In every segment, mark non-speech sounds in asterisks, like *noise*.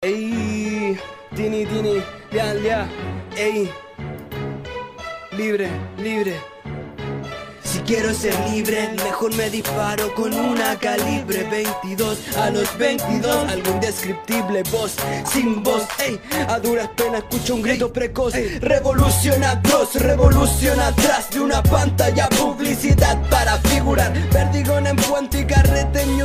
Ey, tini, tini, ya, ya, ey. Libre, libre. Quiero ser libre, mejor me disparo con una calibre 22 a los 22, algo indescriptible, voz sin voz, ey, a duras penas escucho un grito precoz, revolución atroz, revolución atrás de una pantalla, publicidad para figurar, perdigón en Puente y Carrete en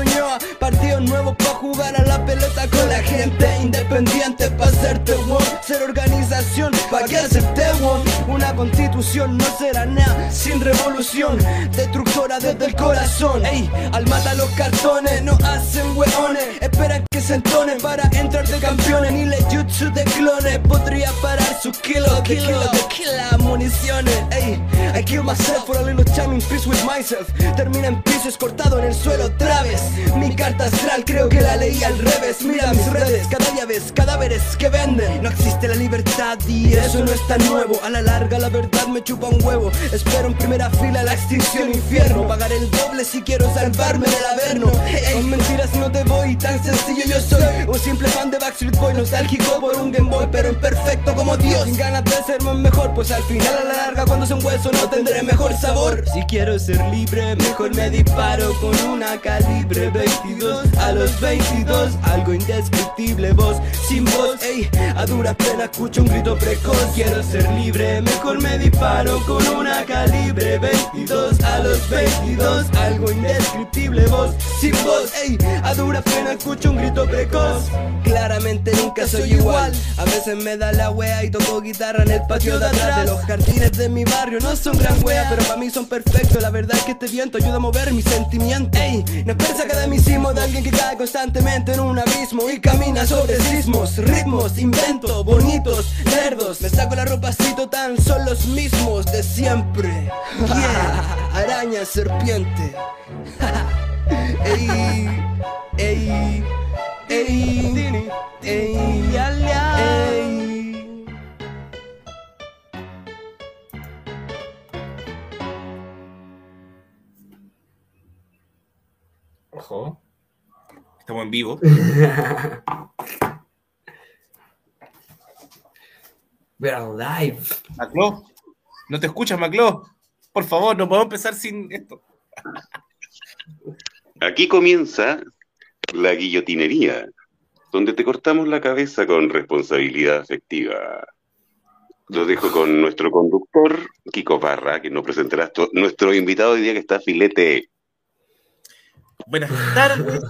partidos nuevos para jugar a la pelota con la gente, independiente para hacerte one, ser organización para que acepte one, una constitución no será nada sin revolución destructora desde el corazón. Ey, al mata los cartones, no hacen hueones, esperan que se entonen para entrar de campeones. Ni le jutsu de clones podría parar sus kilos de kilos de kilos municiones. Ey, I kill myself for a little time in peace with myself. Termina en pisos cortado en el suelo otra vez. Mi carta astral creo que la leí al revés. Mira mis redes, cada día ves cadáveres que venden. No existe la libertad y eso no es tan nuevo. A la larga la verdad me chupa un huevo. Espero en primera fila la extinción infierno. Pagar el doble si quiero salvarme del averno. Con mentiras no te voy, tan sencillo yo soy. Un simple fan de Backstreet Boy, nostálgico por un Game Boy, pero imperfecto como Dios. Sin ganas de ser más mejor, pues al final a la larga cuando sea un hueso no tendré mejor sabor. Si quiero ser libre, mejor me disparo con una calibre 22 a los 22. Algo indescriptible, voz sin voz, ey. A duras penas escucho un grito precoz. Quiero ser libre, mejor me disparo con una calibre 22 a los 22. Algo indescriptible, voz sin voz, ey. A duras penas escucho un grito precoz. Claramente nunca soy igual. A veces me da la wea y toco guitarra en el patio de atrás de los jardines de mi barrio. No son gran wea, pero para mí son perfectos. La verdad es que este viento ayuda a mover mis sentimientos. Ey, no esperes academicismo de alguien que cae constantemente en un abismo y camina sobre sismos, ritmos, invento, bonitos, nerdos. Me saco la ropacito tan son los mismos de siempre. *laughs* Yeah, araña, serpiente. *laughs* ey, ey, ey, ey, ya, ya, ey. Ojo. Estamos en vivo. *laughs* We're live. Maclo, ¿no te escuchas, Maclo? Por favor, no podemos empezar sin esto. Aquí comienza la guillotinería, donde te cortamos la cabeza con responsabilidad afectiva. Lo dejo con nuestro conductor, Kiko Parra, que nos presentará nuestro invitado hoy día que está filete. Buenas tardes,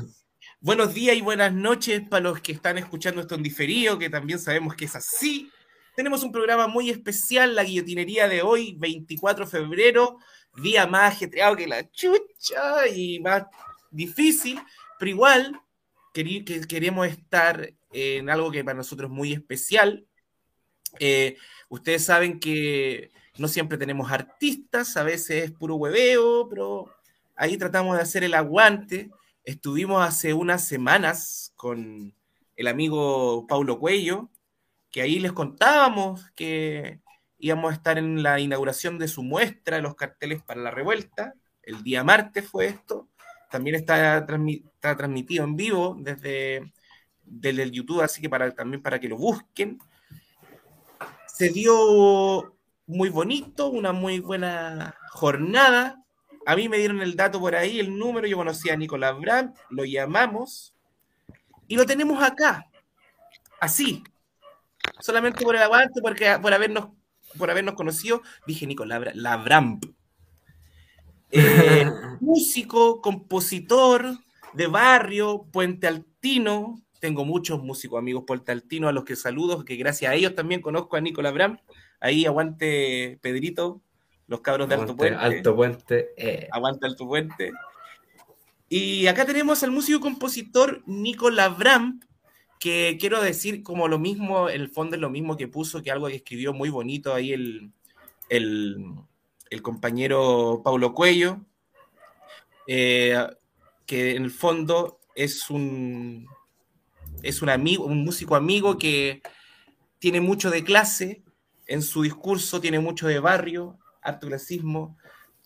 buenos días y buenas noches para los que están escuchando esto en diferido, que también sabemos que es así. Tenemos un programa muy especial, la guillotinería de hoy, 24 de febrero, día más ajetreado que la chucha y más difícil, pero igual que queremos estar en algo que para nosotros es muy especial. Eh, ustedes saben que no siempre tenemos artistas, a veces es puro hueveo, pero ahí tratamos de hacer el aguante. Estuvimos hace unas semanas con el amigo Paulo Cuello, que ahí les contábamos que íbamos a estar en la inauguración de su muestra los carteles para la revuelta. El día martes fue esto. También está, transmi- está transmitido en vivo desde, desde el YouTube, así que para, también para que lo busquen. Se dio muy bonito, una muy buena jornada. A mí me dieron el dato por ahí, el número, yo conocí a Nicolás Brandt, lo llamamos y lo tenemos acá, así, solamente por el aguante, porque, por, habernos, por habernos conocido, dije Nicolás Bra- Labramp. Eh, *laughs* músico, compositor de barrio, Puente Altino. Tengo muchos músicos amigos Puente Altino a los que saludo, que gracias a ellos también conozco a Nicolás Bram. Ahí aguante Pedrito, los cabros de Alto Aguante, Puente. Alto Puente. eh. Aguanta Alto Puente. Y acá tenemos al músico y compositor Nicolás Bram, que quiero decir como lo mismo, el fondo es lo mismo que puso, que algo que escribió muy bonito ahí el, el, el compañero Paulo Cuello, eh, que en el fondo es un, es un amigo, un músico amigo que tiene mucho de clase, en su discurso tiene mucho de barrio, harto clasismo,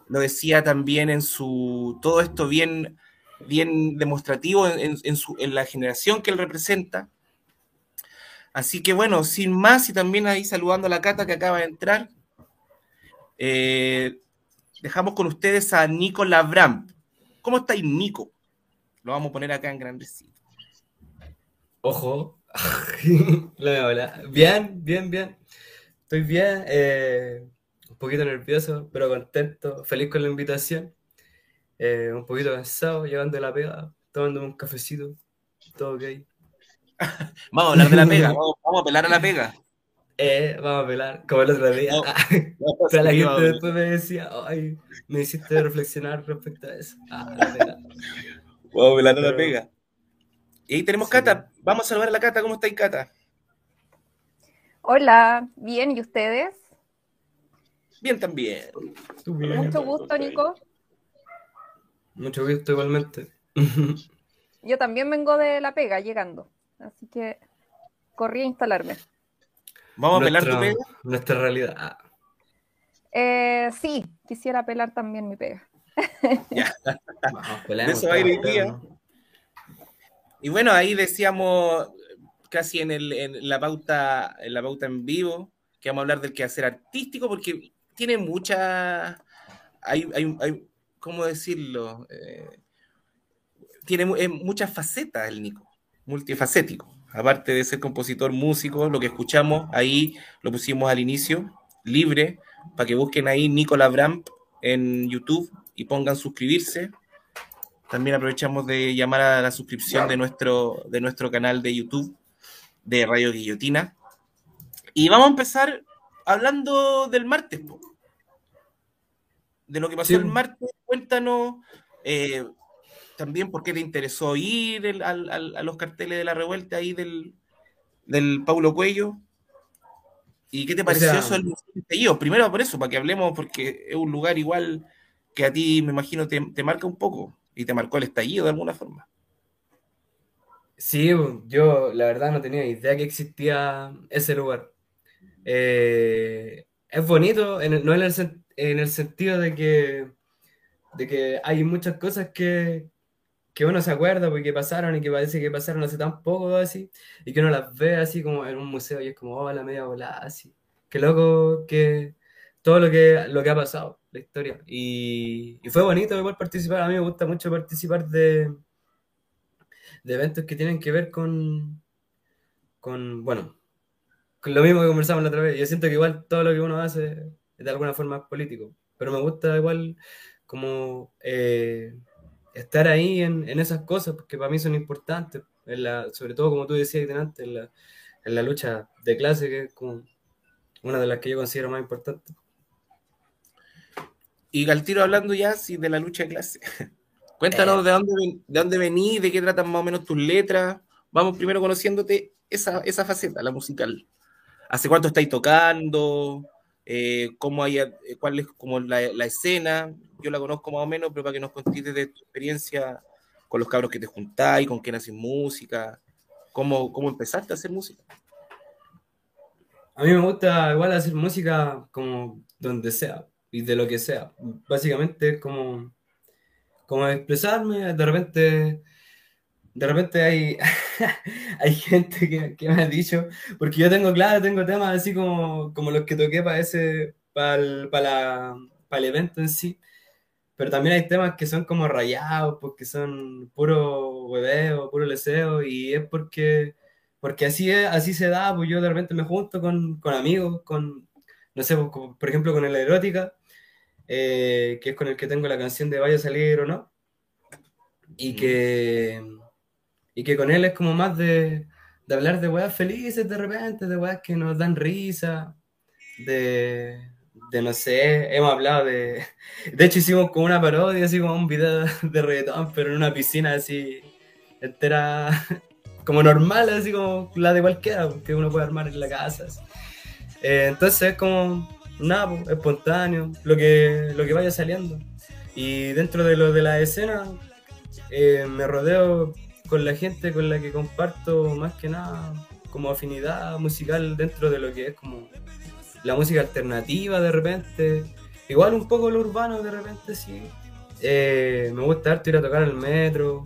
lo decía también en su, todo esto bien, bien demostrativo en, en- su, en la generación que él representa. Así que bueno, sin más y también ahí saludando a la Cata que acaba de entrar, eh, dejamos con ustedes a Nico Labram. ¿Cómo estáis, Nico? Lo vamos a poner acá en grandecito. Ojo. *laughs* Hola. Bien, bien, bien. Estoy bien. eh, un poquito nervioso, pero contento. Feliz con la invitación. eh, un poquito cansado, llegando a la pega, tomándome un cafecito. Todo ok. *laughs* Vamos a hablar de la pega, *laughs* vamos, vamos a pelar a la pega. Eh, vamos a pelar, como el otro día. No. *laughs* O sea, la Sí, gente después me decía, ay, me hiciste reflexionar respecto a eso. Ah, la pega. Vamos a pelar a la pega. Y ahí tenemos Sí. Cata. Vamos a saludar a la Cata. ¿Cómo estáis, Cata? Hola, bien, ¿y ustedes? Bien también. Tú bien. Mucho gusto, Nico. Mucho gusto igualmente. Yo también vengo de La Pega, llegando. Así que corrí a instalarme. Vamos a pelar tu pega. Nuestra realidad. Ah, Eh, sí, quisiera pelar también mi pega. *laughs* vamos, peleamos, De eso va a ir día. Y bueno, ahí decíamos casi en, el, en la pauta en la pauta en vivo que vamos a hablar del quehacer artístico porque tiene mucha hay, hay, hay ¿cómo decirlo? Eh, tiene mu- eh, muchas facetas el Nico, multifacético. Aparte de ser compositor, músico, lo que escuchamos ahí lo pusimos al inicio, libre, para que busquen ahí Nicola Bramp en YouTube y pongan suscribirse. También aprovechamos de llamar a la suscripción de nuestro, de nuestro canal de YouTube de Radio Guillotina. Y vamos a empezar hablando del martes. po. De lo que pasó Sí. el martes, cuéntanos eh, también por qué te interesó ir el- al- al- a los carteles de la revuelta ahí del, del Paulo Cuello. ¿Y qué te pareció sea- eso del Museo del Estallido? Primero por eso, para que hablemos, porque es un lugar igual que a ti, me imagino, te, te marca un poco y te marcó el estallido de alguna forma. Sí, yo la verdad no tenía idea que existía ese lugar. Eh, es bonito, en el- no en el, en el sentido de que, de que hay muchas cosas que, que uno se acuerda porque pasaron y que parece que pasaron hace tan poco así, y que uno las ve así como en un museo y es como, oh, la media volada, así. Qué loco que todo lo que, lo que ha pasado, la historia. Y, y fue bonito igual participar, a mí me gusta mucho participar de de eventos que tienen que ver con, con, bueno, con lo mismo que conversamos la otra vez. Yo siento que igual todo lo que uno hace de alguna forma es político, pero me gusta igual como eh, estar ahí en, en esas cosas, porque para mí son importantes, en la, sobre todo como tú decías antes, en la, en la lucha de clase, que es como una de las que yo considero más importantes. Y al tiro hablando ya sí, de la lucha de clase. *laughs* Cuéntanos de dónde, de dónde venís, de qué tratan más o menos tus letras. Vamos primero conociéndote esa, esa faceta, la musical. ¿Hace cuánto estáis tocando? Eh, ¿Cómo hay, eh, ¿Cuál es como la, la escena? Yo la conozco más o menos, pero para que nos contéis de tu experiencia con los cabros que te juntáis, con quién haces música, cómo, cómo empezaste a hacer música. A mí me gusta igual hacer música como donde sea y de lo que sea. Básicamente es como, como expresarme. De repente, de repente hay, *laughs* hay gente que, que me ha dicho, porque yo tengo, claro, tengo temas así como, como los que toqué para ese, para el, para la- para el evento en sí. Pero también hay temas que son como rayados, porque son puro hueveo, puro leseo, y es porque porque así es, así se da, pues yo de repente me junto con, con amigos, con, no sé, pues, como, por ejemplo con el Erótica, eh, que es con el que tengo la canción de Vaya a salir o no, y que, y que con él es como más de, de hablar de weas felices de repente, de weas que nos dan risa, de, de no sé, hemos hablado de, de hecho hicimos como una parodia, así como un video de reggaetón, pero en una piscina así entera como normal, así como la de cualquiera, que uno puede armar en la casa. Eh, entonces es como, nada, espontáneo, lo que, lo que vaya saliendo. Y dentro de lo de la escena, eh, me rodeo con la gente con la que comparto más que nada como afinidad musical dentro de lo que es como la música alternativa de repente. Igual un poco lo urbano de repente, sí. Eh, me gusta ir a tocar al metro.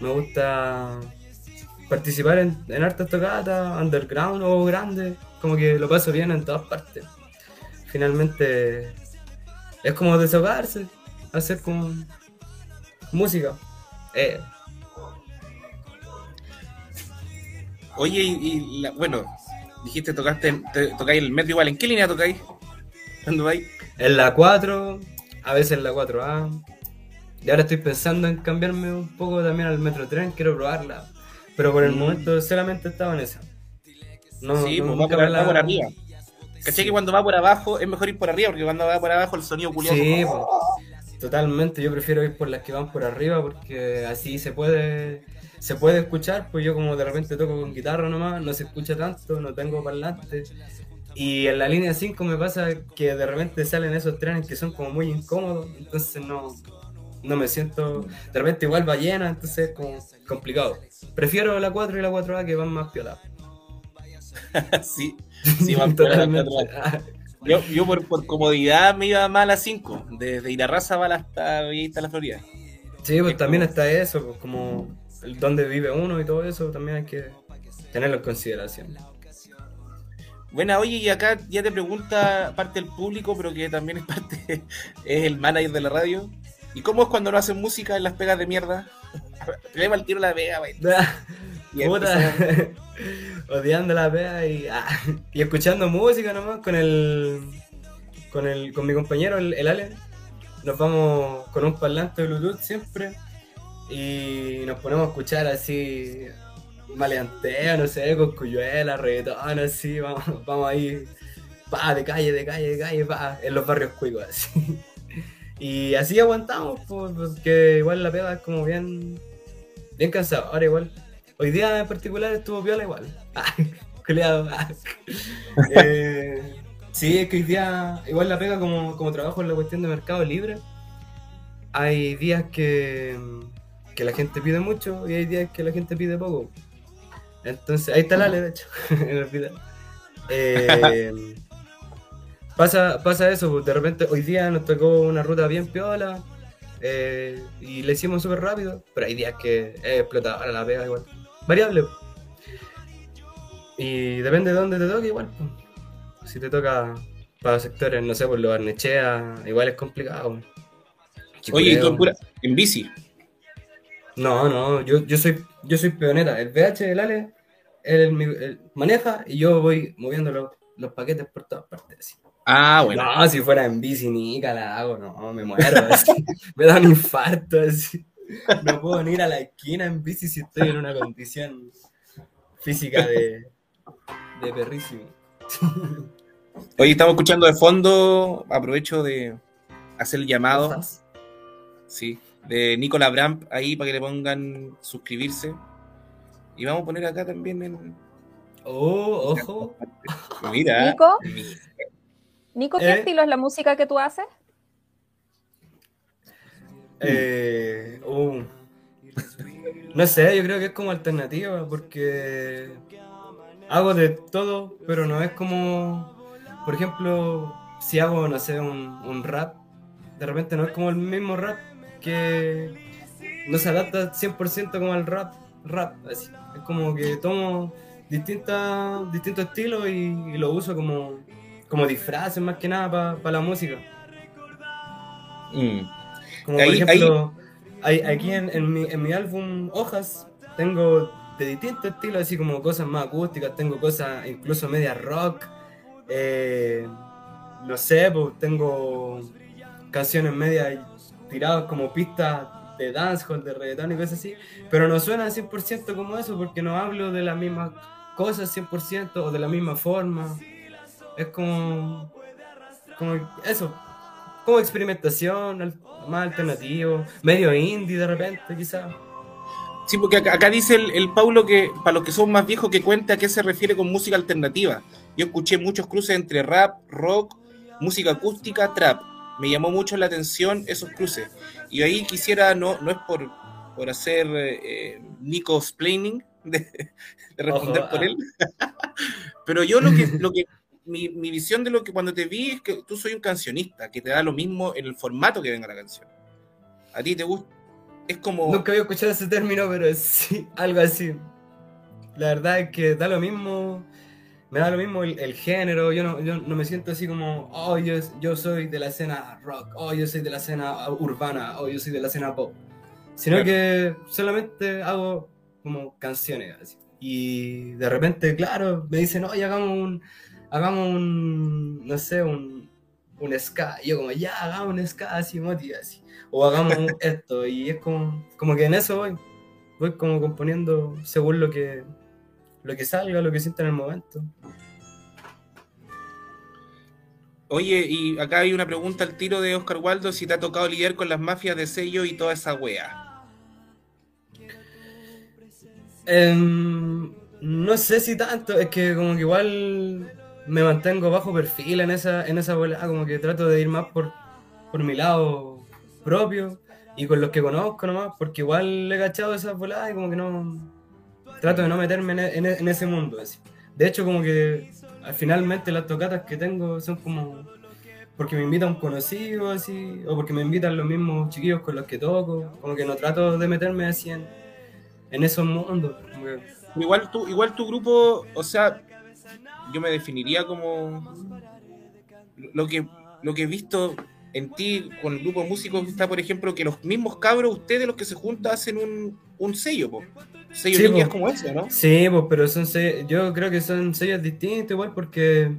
Me gusta participar en, en hartas underground o grandes, como que lo paso bien en todas partes. Finalmente es como desahogarse, hacer como música. Eh, Oye, y, y la- bueno, dijiste tocaste, te- tocáis el metro igual. ¿En qué línea tocáis? ¿Dónde vais? en la 4, a veces en la 4A. Y ahora estoy pensando en cambiarme un poco también al Metro Tren, quiero probarla. Pero por el Mm. momento solamente estaba en esa. No, sí, no- pues va por, la- va por arriba. ¿Cachai que cuando va por abajo es mejor ir por arriba? Porque cuando va por abajo el sonido culiado. Sí, pues, totalmente. Yo prefiero ir por las que van por arriba porque así se puede se puede escuchar. Pues yo como de repente toco con guitarra nomás, no se escucha tanto, no tengo parlante. Y en la línea 5 me pasa que de repente salen esos trenes que son como muy incómodos, entonces no, no me siento. De repente igual va llena, entonces es como complicado. Prefiero la 4 y la 4A que van más piola. *laughs* sí, sí, va por *laughs* Totalmente. atrás. Yo, yo por, por comodidad me iba mal a 5. Desde Irarraza hasta hasta la Florida. Sí, pues también está eso, pues, como el dónde vive uno y todo eso, también hay que tenerlo en consideración. Bueno, oye, y acá ya te pregunta parte del público, pero que también es parte, *laughs* es el manager de la radio. ¿Y cómo es cuando no hacen música en las pegas de mierda? Le va el tiro a la pega, güey. *laughs* Y Puta, *laughs* odiando la pega y, ah, y escuchando música nomás con el con el con mi compañero el, el. Nos vamos con un parlante de Bluetooth siempre y nos ponemos a escuchar así maleanteo, no sé, con cuyuela, reggaetón, así, vamos, vamos ahí, pa, de calle, de calle, de calle, pa, en los barrios cuicos, así. Y así aguantamos, pues, porque igual la pega es como bien, bien cansado, ahora igual. Hoy día en particular estuvo viola igual. *laughs* *laughs* Ah. *laughs* Eh, sí, es que hoy día, igual la pega como, como trabajo en la cuestión de mercado libre. Hay días que, que la gente pide mucho y hay días que la gente pide poco. Entonces, ahí está la Ale, de hecho, en el video. Eh, pasa, pasa eso, pues, de repente hoy día nos tocó una ruta bien piola eh, y le hicimos súper rápido, pero hay días que es explotadora la pega igual. Variable. Y depende de dónde te toque igual. pues. Si te toca para sectores, no sé, por lo Barnechea, igual es complicado. Oye, ¿y tú en, pura- en bici? No, no, yo, yo soy yo soy peoneta. El VH del Ale, él, maneja y yo voy moviendo los, los paquetes por todas partes. así. Ah, bueno. No, si fuera en bici ni la hago, no, me muero. *laughs* me da un infarto. Así. No puedo ni ir a la esquina en bici si estoy en una condición física de, de perrísimo. Oye, estamos escuchando de fondo, aprovecho de hacer el llamado, sí, de Nicola Bramp ahí para que le pongan suscribirse. Y vamos a poner acá también en... Oh, ojo. Mira. Nico, Nico, ¿qué ¿Eh? estilo es la música que tú haces? Eh, uh. No sé, yo creo que es como alternativa porque hago de todo, pero no es como, por ejemplo, si hago, no un, un rap, de repente no es como el mismo rap que no se adapta 100% como al rap, rap. Es como que tomo distintas, distintos estilos y, y lo uso como, como disfraces más que nada para la música. Mm. Como Ahí- por ejemplo, hay, aquí en, en mi, en mi álbum Hojas tengo de distintos estilos, así como cosas más acústicas, tengo cosas incluso media rock, eh, no sé, pues tengo canciones medias tiradas como pistas de dancehall, de reggaetón y cosas así, pero no suenan 100% como eso porque no hablo de las mismas cosas 100% o de la misma forma. Es como, como eso, como experimentación, al- más alternativo, medio indie de repente, quizás. Sí, porque acá, acá dice el, el Paulo que para los que son más viejos que cuenta a qué se refiere con música alternativa. Yo escuché muchos cruces entre rap, rock, música acústica, trap. Me llamó mucho la atención esos cruces. Y ahí quisiera, no, no es por, por hacer eh, Nico explaining de, *laughs* de responder Ojo, por ah. él, *laughs* pero yo lo que, lo que mi, mi visión de lo que cuando te vi es que tú soy un cancionista, que te da lo mismo en el formato que venga la canción. A ti te gusta, es como... Nunca había escuchado ese término, pero *laughs* sí, algo así. la verdad es que da lo mismo, me da lo mismo el, el género, yo no, yo no me siento así como, oh, yo, yo soy de la escena rock, oh, yo soy de la escena urbana, oh, yo soy de la escena pop, sino Claro. que solamente hago como canciones así. Y de repente, claro, me dicen, oye, hagamos un, hagamos un, no sé, un, un ska. Y yo como, ya, hagamos un ska así, moti, así. O hagamos *laughs* esto. Y es como, como que en eso voy. Voy como componiendo según lo que, lo que salga, lo que sienta en el momento. Oye, y acá hay una pregunta al tiro de Oscar Waldo, si te ha tocado lidiar con las mafias de sello y toda esa wea. Em, no sé si tanto, es que como que igual me mantengo bajo perfil en esa, en esa volada, como que trato de ir más por, por mi lado propio y con los que conozco nomás, porque igual he cachado esas voladas y como que no trato de no meterme en, e- e- en ese mundo. así. De hecho, como que al- finalmente las tocatas que tengo son como porque me invita un conocido así, o porque me invitan los mismos chiquillos con los que toco, como que no trato de meterme así en, en esos mundos. Igual tu, igual tu grupo, o sea, yo me definiría como lo que, lo que he visto en ti con el grupo de músicos está, por ejemplo, que los mismos cabros, ustedes los que se juntan, hacen un, un sello, po. Sello Sí, po. como ese, ¿no? Sí, pues, pero son se- yo creo que son sellos distintos igual porque,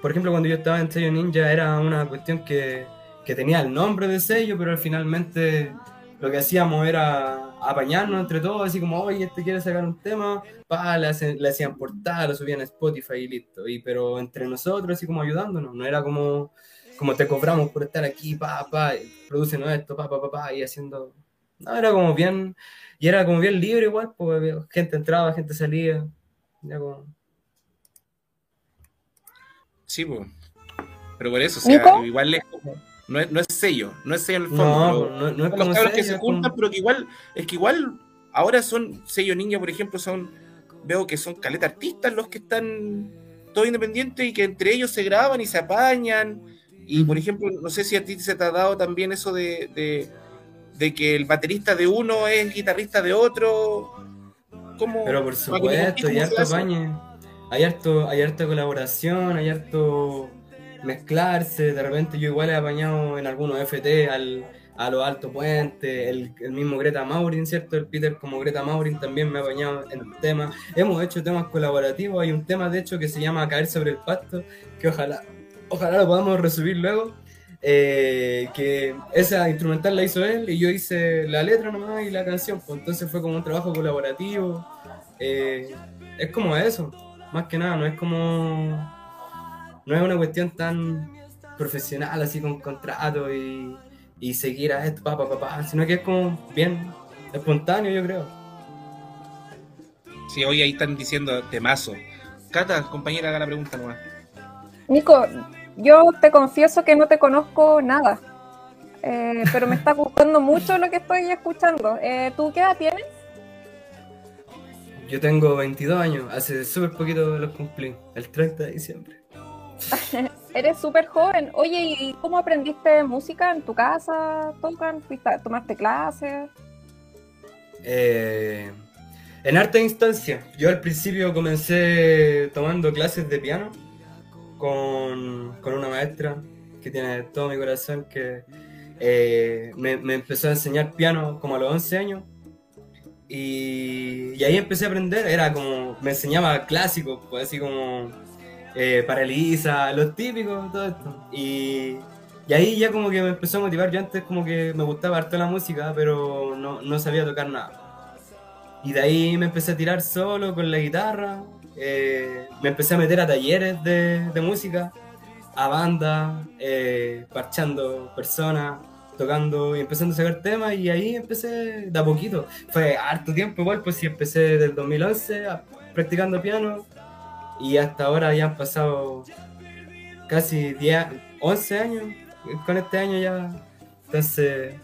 por ejemplo, cuando yo estaba en sello ninja era una cuestión que, que tenía el nombre de sello, pero finalmente lo que hacíamos era apañarnos entre todos, así como, oye, este quiere sacar un tema, pa, le, hacen- le hacían portada, lo subían a Spotify y listo. Y, pero entre nosotros, así como ayudándonos, no era como, como te cobramos por estar aquí, pa, pa, producen esto, pa, pa, pa, pa, y haciendo... No, era como bien, y era como bien libre igual, pues gente entraba, gente salía. Era como- Sí, po. Pero por eso, o sea, igual es como, no es, no es sello, no es sello en el fondo. No, no, no es los como cabros que se como- juntan, pero que igual, es que igual ahora son sello ninja, por ejemplo, son, veo que son caleta artistas los que están todos independientes y que entre ellos se graban y se apañan. Y por ejemplo, no sé si a ti se te ha dado también eso de, de, de que el baterista de uno es guitarrista de otro. ¿Cómo? Pero por supuesto, hay harto apañe. Hay harto, hay harta colaboración, hay harto mezclarse. De repente yo igual he apañado en algunos FT al, a los Alto Puente, el, el mismo Greta Maurin, ¿cierto? El Peter como Greta Maurin también me ha apañado en temas. Hemos hecho temas colaborativos. Hay un tema, de hecho, que se llama Caer sobre el pasto, que ojalá, ojalá lo podamos resubir luego. eh, que esa instrumental la hizo él y yo hice la letra nomás y la canción, pues entonces fue como un trabajo colaborativo. eh, es como eso, más que nada, no es como. No es una cuestión tan profesional así con contrato y, y seguir a esto, papá, papá, sino que es como bien espontáneo, yo creo. Sí, hoy ahí están diciendo temazo. Cata, compañera, haga la pregunta nomás. Nico, yo te confieso que no te conozco nada, eh, pero me está gustando mucho lo que estoy escuchando. Eh, ¿Tú qué edad tienes? Yo tengo 22 años, hace súper poquito los cumplí, el 30 de diciembre. *laughs* Eres súper joven. Oye, ¿y cómo aprendiste música en tu casa? ¿Tocan? ¿Fuiste a- ¿Tomaste clases? Eh, en arte de instancia, yo al principio comencé tomando clases de piano con, con una maestra que tiene todo mi corazón, que eh, me, empezó a enseñar piano como a los 11 años. Y, y ahí empecé a aprender, era como, me enseñaba clásicos, pues así como eh, para Elisa, los típicos, todo esto. Y, y ahí ya como que me empezó a motivar, yo antes como que me gustaba harto la música, pero no, no sabía tocar nada. Y de ahí me empecé a tirar solo con la guitarra, eh, me empecé a meter a talleres de, de música, a bandas, eh, parchando personas, tocando y empezando a sacar temas y ahí empecé de a poquito. Fue harto tiempo igual, pues sí, empecé del 2011 a- practicando piano y hasta ahora ya han pasado casi 10, 11 años, con este año ya, entonces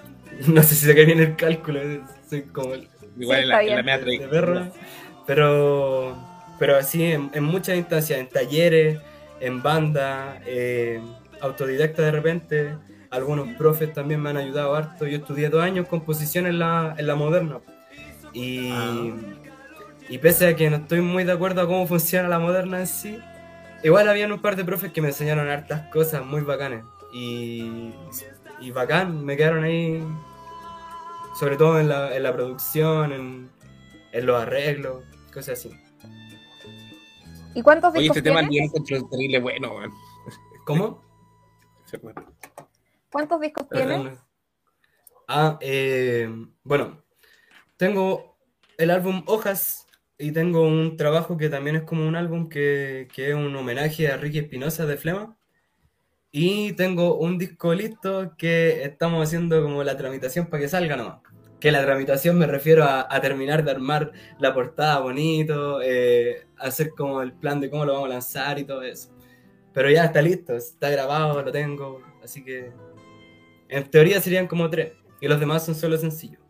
*laughs* no sé si se cae bien el cálculo, soy como el Igual Sí, en la, en la media trayectoria. perro, pero, pero así en, en muchas instancias, en talleres, en banda, eh, autodidacta de repente, algunos profes también me han ayudado harto. Yo estudié dos años composición en la, en la moderna. Y, Y pese a que no estoy muy de acuerdo a cómo funciona la moderna en sí, igual habían un par de profes que me enseñaron hartas cosas muy bacanas. Y, y bacán, me quedaron ahí, sobre todo en la, en la producción, en, en los arreglos, cosas así. ¿Y cuántos Oye, discos este tema tienes? yo encuentro terrible bueno. ¿Cómo? *laughs* ¿Cuántos discos tienes? Perdón. Ah, eh, bueno, tengo el álbum Hojas y tengo un trabajo que también es como un álbum que, que es un homenaje a Ricky Espinosa de Flema. Y tengo un disco listo que estamos haciendo como la tramitación para que salga nomás. Que la tramitación me refiero a, a terminar de armar la portada bonito, eh, hacer como el plan de cómo lo vamos a lanzar y todo eso. Pero ya está listo, está grabado, lo tengo, así que en teoría serían como tres y los demás son solo sencillos.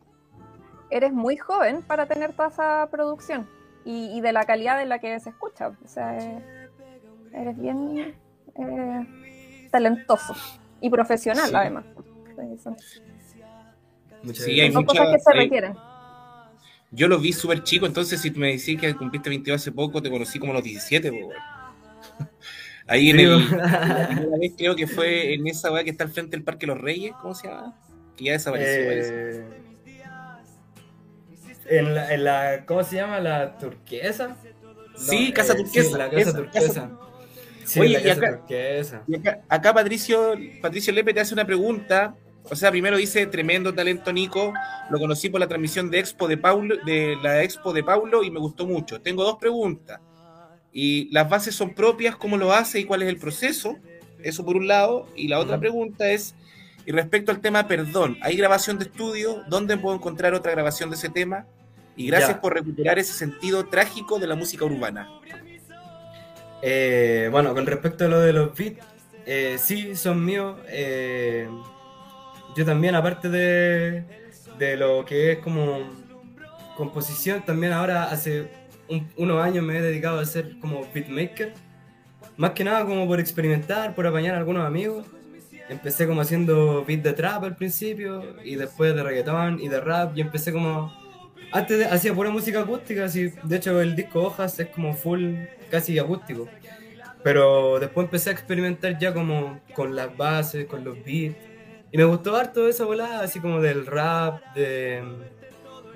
Eres muy joven para tener toda esa producción y, y de la calidad en la que se escucha. O sea, eh, eres bien eh, talentoso y profesional, Sí. además. Muchas Sí, hay son mucha- cosas que se hay- requieren. Yo lo vi súper chico, entonces si me decís que cumpliste 22 hace poco, te conocí como a los 17, po, weón. *laughs* Ahí en el, la primera vez creo que fue en esa weá que está al frente del Parque Los Reyes, ¿cómo se llama? Que ya desapareció. Eh, en, la, en la, ¿cómo se llama? ¿La turquesa? Sí, No, Casa eh, Turquesa, sí, la casa esa, turquesa. Casa- Sí, Oye, la y casa acá- turquesa. Y acá, acá Patricio, Patricio Lepe te hace una pregunta. O sea, primero dice, tremendo talento, Nico. Lo conocí por la transmisión de Expo de Paulo, de la Expo de Paulo y me gustó mucho. Tengo dos preguntas. Y las bases son propias, ¿cómo lo hace y cuál es el proceso? Eso por un lado. Y la otra pregunta es, y respecto al tema perdón, ¿hay grabación de estudio? ¿Dónde puedo encontrar otra grabación de ese tema? Y gracias Ya. por recuperar ese sentido trágico de la música urbana. Eh, bueno, con respecto a lo de los beats, eh, sí, son míos. eh, yo también, aparte de, de lo que es como composición, también ahora hace un- unos años me he dedicado a ser como beatmaker. Más que nada como por experimentar, por apañar a algunos amigos. Empecé como haciendo beat de trap al principio y después de reggaetón y de rap y empecé como... Antes de- hacía pura música acústica, así, de hecho el disco Hojas es como full, casi acústico. Pero después empecé a experimentar ya como con las bases, con los beats. Y me gustó harto esa volada, así como del rap, de,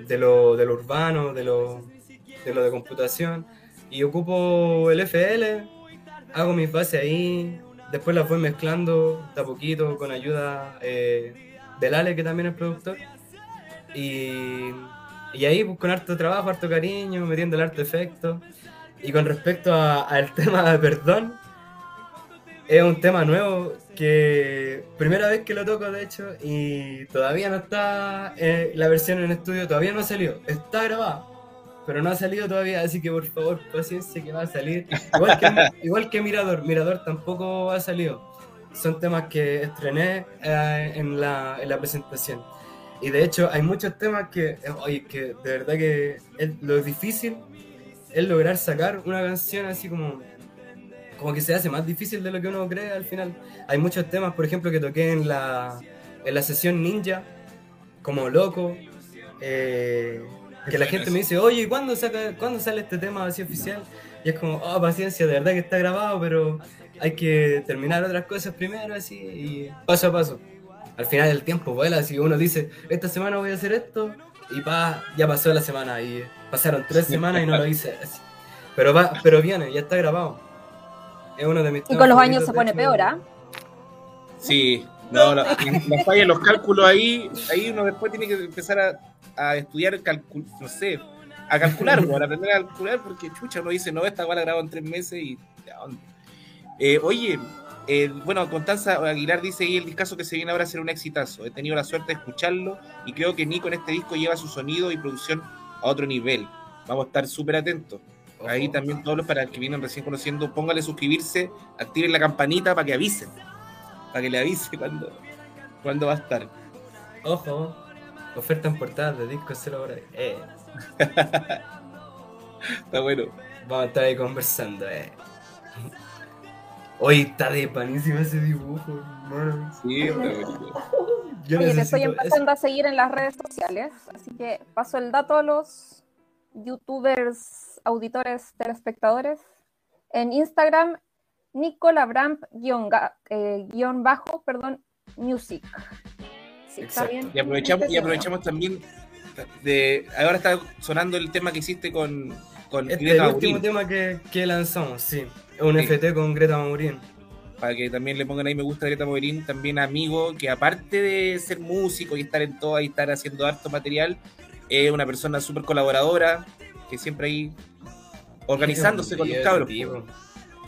de, lo, de lo urbano, de lo, de lo de computación. Y ocupo el FL, hago mis bases ahí, después las voy mezclando de a poquito con ayuda eh, del Ale, que también es productor. Y, y ahí pues, con harto trabajo, harto cariño, metiendo el harto efecto. Y con respecto al *laughs* tema de perdón, es un tema nuevo que primera vez que lo toco de hecho y todavía no está eh, la versión en estudio, todavía no salió, está grabada, pero no ha salido todavía, así que por favor paciencia que va a salir. Igual que, igual que Mirador, Mirador tampoco ha salido. Son temas que estrené eh, en, la, en la presentación. Y de hecho hay muchos temas que, eh, oye, que de verdad que es, lo difícil es lograr sacar una canción así como como que se hace más difícil de lo que uno cree al final. Hay muchos temas, por ejemplo, que toqué en la, en la sesión Ninja, como loco, eh, que la gente me dice, oye, ¿y cuándo, saca, ¿cuándo sale este tema así oficial? Y es como, oh, paciencia, de verdad que está grabado, pero hay que terminar otras cosas primero, así, y paso a paso. Al final el tiempo vuela, así que uno dice, esta semana voy a hacer esto, y pa, ya pasó la semana, y pasaron tres semanas y no lo hice. así. Pero, va, pero viene, ya está grabado. Es uno de mis Y con los años se pone peor, ¿ah? Sí, no, la, la falla en los cálculos ahí, ahí uno después tiene que empezar a, a estudiar, calcul, no sé, a calcular, *laughs* bueno, a aprender a calcular, porque chucha, uno dice, no, esta la grabo en tres meses y ¿dónde? Eh, oye, eh, bueno, Constanza Aguilar dice ahí el discazo que se viene ahora será un exitazo. He tenido la suerte de escucharlo y creo que Nico en este disco lleva su sonido y producción a otro nivel. Vamos a estar súper atentos. Ahí también todos los para que vienen recién conociendo, póngale suscribirse, activen la campanita para que avisen, para que le avise cuando, cuando va a estar. Ojo, oferta en portada de discos cero horas. Eh, *laughs* Está bueno. vamos a estar ahí conversando, eh. Hoy está de panísimo ese dibujo, hermano. Sí, está bueno. Yo Oye, te estoy eso. empezando a seguir en las redes sociales, así que paso el dato a los youtubers, auditores, telespectadores. En Instagram, Nicolabramp guion, ga- eh, guion bajo, perdón, music. Sí, está bien. Y aprovechamos, y Este aprovechamos también de. Ahora está sonando el tema que hiciste con, con Este es Greta el último Maurín, tema que, que lanzamos, sí. Es un Sí. FT con Greta Maurín. para que también le pongan ahí me gusta a Greta Maurín, también amigo, que aparte de ser músico y estar en todo y estar haciendo harto material, es una persona súper colaboradora, que siempre ahí organizándose con los cabros.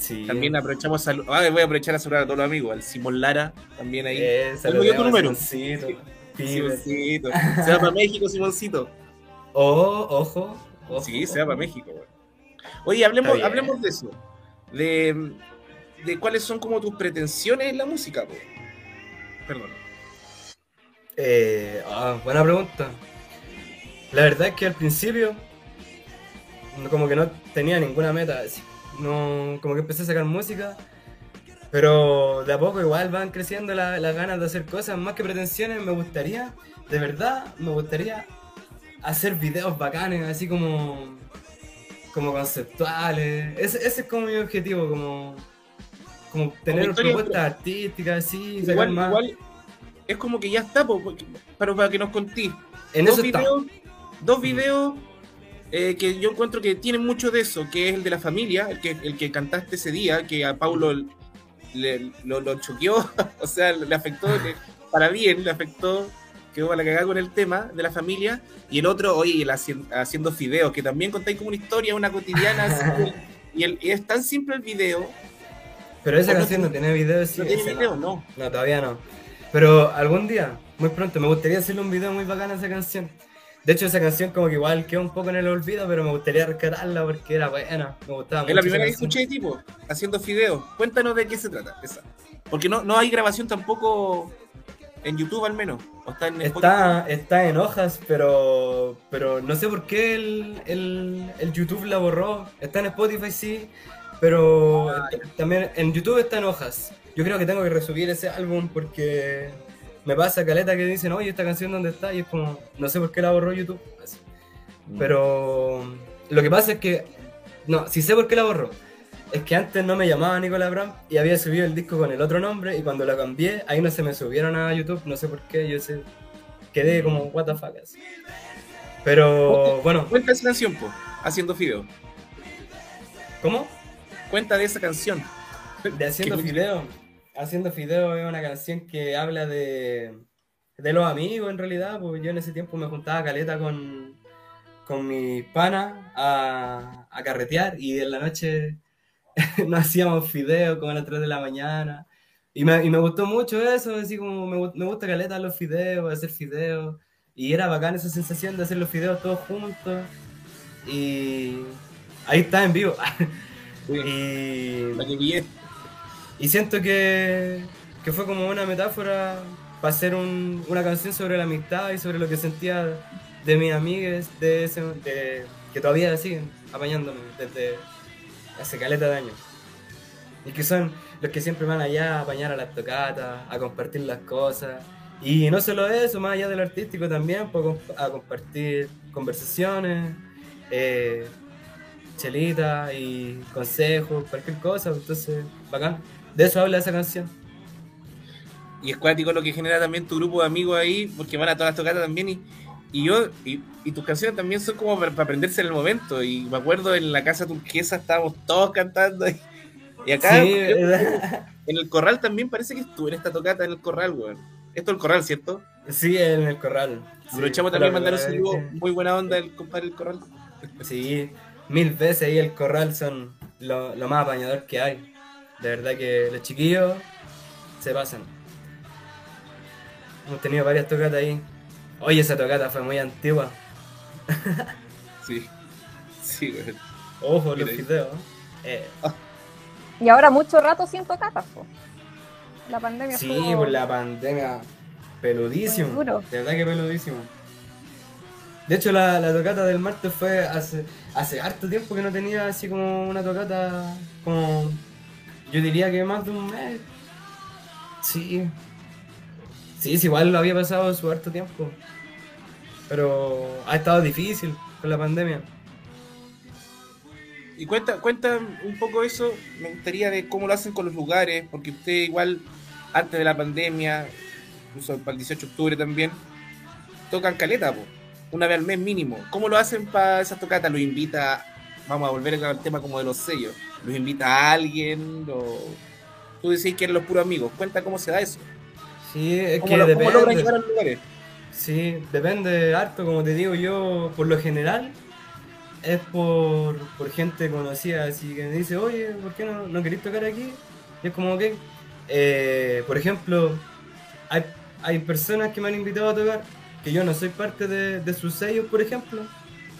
Sí. También aprovechamos a, ah, voy a aprovechar a saludar a todos los amigos, al Simón Lara, también ahí. Eh, dio tu número. Simoncito. Simoncito. Se va para México, Simoncito. *laughs* Oh, ojo. ojo. Sí, se va para México. güey. Oye, hablemos, hablemos de eso. De, de cuáles son como tus pretensiones en la música. po. Perdón. Eh, ah, buena pregunta. La verdad es que al principio, como que no tenía ninguna meta. así. No, como que empecé a sacar música, pero de a poco igual van creciendo la- las ganas de hacer cosas. Más que pretensiones, me gustaría, de verdad, me gustaría hacer videos bacanes, así como, como conceptuales. Ese, ese es como mi objetivo, como, como tener propuestas artísticas, así, sacar Igual, más. igual es como que ya está, po, porque- pero para que nos contís. en dos eso está. videos, dos videos eh, que yo encuentro que tienen mucho de eso, que es el de la familia, el que, el que cantaste ese día, que a Paulo le- lo, lo choqueó, *laughs* o sea, le afectó, le- para bien, le afectó, quedó para la cagada con el tema de la familia, y el otro, oye, el haci- haciendo fideos, que también contáis como una historia, una cotidiana, así, *laughs* y, el- y es tan simple el video, Pero esa ¿O no canción no tiene- tiene video, sí. no tiene video, no. No, todavía no. Pero algún día, muy pronto, me gustaría hacerle un video muy bacán a esa canción. De hecho, esa canción como que igual quedó un poco en el olvido, pero me gustaría rescatarla porque era buena. Me gustaba Es la primera que esa escuché de tipo, haciendo fideos. Cuéntanos de qué se trata esa. Porque no, no hay grabación tampoco en YouTube al menos. O está en Está, está en hojas, pero pero no sé por qué el, el, el YouTube la borró. Está en Spotify, sí, pero está- también en YouTube está en hojas. Yo creo que tengo que resubir ese álbum porque me pasa caleta que dicen, oye, esta canción dónde está, y es como, no sé por qué la borró YouTube. Así. Pero lo que pasa es que, no, si sé por qué la borró. Es que antes no me llamaba Nicolás Bram y había subido el disco con el otro nombre y cuando lo cambié, ahí no se me subieron a YouTube, no sé por qué, yo sé, quedé como what the fuck. así. Pero bueno, Cuenta esa canción, po, haciendo fideos. ¿cómo? Cuenta de esa canción. De Haciendo *laughs* Fideo. Haciendo Fideo es una canción que habla de, de los amigos en realidad, porque yo en ese tiempo me juntaba caleta con, con mi pana a, a carretear y en la noche *laughs* nos hacíamos fideos como a las 3 de la mañana. Y me, y me gustó mucho eso, así como me, me gusta caleta los fideos, hacer fideos. Y era bacán esa sensación de hacer los fideos todos juntos. Y ahí está en vivo. *laughs* y, La que pillé. Y siento que, que fue como una metáfora para hacer un- una canción sobre la amistad y sobre lo que sentía de mis amigues de ese, de- que todavía siguen apañándome desde hace caleta de años. Y que son los que siempre van allá a apañar a las tocatas, a compartir las cosas. Y no solo eso, más allá de lo artístico también, pues, a compartir conversaciones, eh, chelitas y consejos, cualquier cosa. Entonces, bacán. De eso habla esa canción. Y es cuático lo que genera también tu grupo de amigos ahí, porque van a todas las tocatas también. Y, y yo, y, y tus canciones también son como para, para aprenderse en el momento. Y me acuerdo en la casa turquesa estábamos todos cantando. Y, y acá en el corral también parece que estuve en esta tocata en el corral, weón. Esto es el corral, ¿cierto? sí, en el corral. Aprovechamos también mandar un saludo, muy buena onda el compadre del corral. Sí, mil veces ahí el corral son lo, lo más apañador que hay. De verdad que los chiquillos se pasan. Hemos tenido varias tocatas ahí. Oye, esa tocata fue muy antigua. *laughs* Sí, sí, weón. Ojo, los Mira ahí. videos. Eh, Y ahora mucho rato sin tocatas, po. La pandemia sí, estuvo- por la pandemia. Peludísimo. De verdad que peludísimo. De hecho, la, la tocata del martes fue hace, hace harto tiempo que no tenía así como una tocata como. Yo diría que más de un mes. Sí. Sí, sí, igual lo había pasado su harto tiempo. Pero ha estado difícil con la pandemia. Y cuenta, cuenta un poco eso, me gustaría de cómo lo hacen con los lugares, porque usted igual, antes de la pandemia, incluso para el 18 de octubre también, tocan caleta, una vez al mes mínimo. ¿Cómo lo hacen para esas tocatas? ¿Los invita, vamos a volver al tema como de los sellos, los invita a alguien? O... Tú decís que eres los puros amigos, cuenta cómo se da eso. Sí, es ¿Cómo, que lo- cómo logran depende. llegar a los lugares? Sí, depende harto, como te digo yo, por lo general es por, por gente conocida, así que me dice, oye, ¿por qué no, no querés tocar aquí? Y es como, ok. Eh, por ejemplo, hay, hay personas que me han invitado a tocar, que yo no soy parte de, de sus sellos, por ejemplo,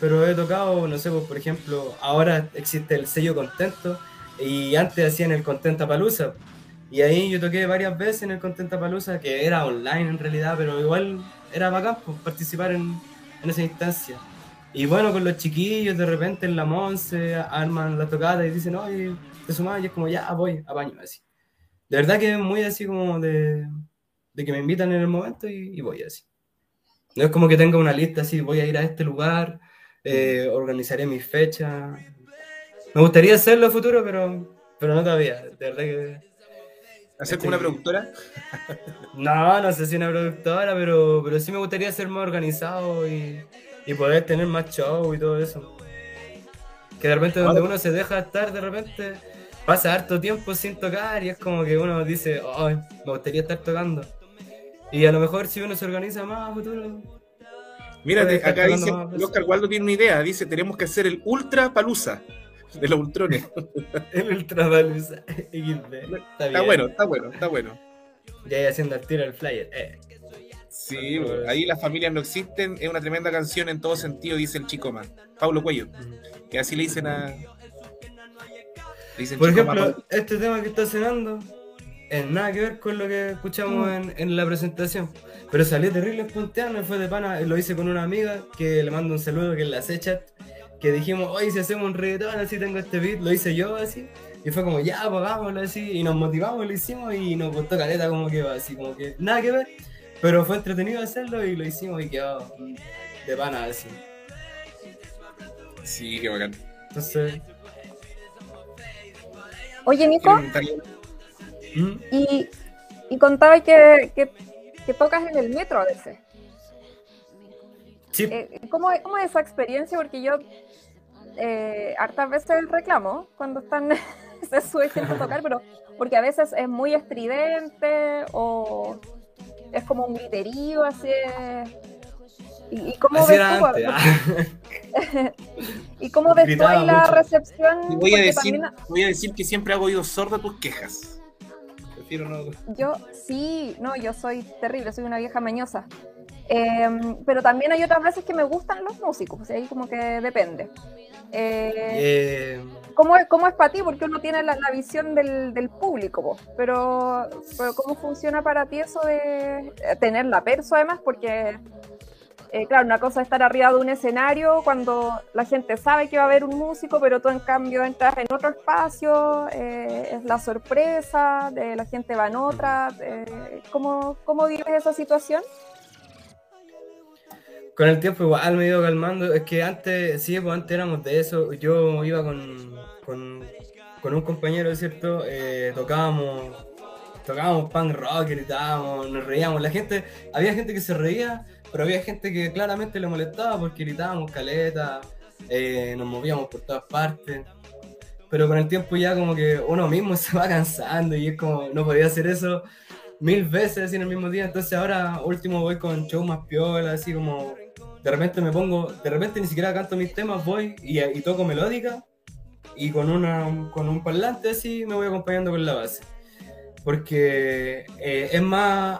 pero he tocado, no sé, pues, por ejemplo, ahora existe el sello Contento, y antes hacían el Contenta Palusa. Y ahí yo toqué varias veces en el Contenta Palusa, que era online en realidad, pero igual era bacán pues, participar en, en esa instancia. Y bueno, con los chiquillos, de repente en la Monse arman la tocata y dicen, oye, te sumás, y es como, ya voy, apaño, así. De verdad que es muy así como de, de que me invitan en el momento y, y voy así. No es como que tenga una lista así, voy a ir a este lugar, eh, organizaré mis fechas. Me gustaría hacerlo a futuro, pero, pero no todavía. De verdad que. ¿Hacer como una productora? *laughs* No, no sé si una productora, pero, pero sí me gustaría ser más organizado y, y poder tener más show y todo eso. Que de repente donde uno se deja estar, de repente pasa harto tiempo sin tocar y es como que uno dice, "Ay, me gustaría estar tocando. Y a lo mejor si uno se organiza más a futuro. Mira, Puede te- estar acá dice. Oscar Waldo tiene una idea, dice, tenemos que hacer el Ultra Palusa de los Ultrones. *laughs* El Ultrapalusa XD. *laughs* Está, bueno, está bueno, está bueno. Ya ahí haciendo el tiro el flyer. eh. Sí, bueno, ahí las familias no existen, es una tremenda canción en todo sentido, dice el chico más. Pablo Cuello, que así le dicen a... le dicen Por ejemplo, Pablo. este tema que está sonando es nada que ver con lo que escuchamos Mm. en, en la presentación. Pero salió terrible espontáneo, fue de pana, lo hice con una amiga que le mando un saludo que es la Sechat, que dijimos, oye, si hacemos un reggaetón, así tengo este beat, lo hice yo así. Y fue como, ya, pues hagámoslo así, y nos motivamos, lo hicimos y nos gustó caleta como que va, así como que nada que ver. Pero fue entretenido hacerlo y lo hicimos y quedó de pana así. Sí, qué bacán. Entonces, Oye, Nico, ¿mm? y, y contaba que, que, que tocas en el metro a veces. sí, Eh, ¿cómo, es- ¿Cómo es esa experiencia? Porque yo eh, hartas veces reclamo cuando están *laughs* se sube gente a tocar, pero porque a veces es muy estridente o es como un griterío así. es- ¿Y, y cómo así ves era tú, antes. ah. *laughs* ¿Y cómo ves tú ahí la mucho. recepción? Y voy a, decir, también voy a decir que siempre hago oídos sordos a tus quejas. Prefiero no... Yo sí, no, yo soy terrible, soy una vieja mañosa. Em, pero también hay otras veces que me gustan los músicos, o sea, ahí como que depende. Eh, ¿cómo, es, ¿Cómo es para ti? Porque uno tiene la, la visión del, del público, pero, pero ¿cómo funciona para ti eso de tener la perso además? Porque, eh, claro, una cosa es estar arriba de un escenario cuando la gente sabe que va a haber un músico, pero tú en cambio entras en otro espacio, eh, es la sorpresa, de la gente va en otra. eh, ¿cómo, ¿Cómo vives esa situación? Con el tiempo igual me he ido calmando. Es que antes, sí, pues antes éramos de eso. Yo iba con, con, con un compañero, ¿cierto? Eh, tocábamos, tocábamos punk rock, gritábamos, nos reíamos. La gente, había gente que se reía, pero había gente que claramente le molestaba porque gritábamos caleta, eh, nos movíamos por todas partes. Pero con el tiempo ya como que uno mismo *laughs* se va cansando y es como, no podía hacer eso mil veces en el mismo día. Entonces ahora último voy con show más piola, así como de repente me pongo, de repente ni siquiera canto mis temas, voy y, y toco melódica y con una con un parlante así me voy acompañando con la base. Porque eh, es más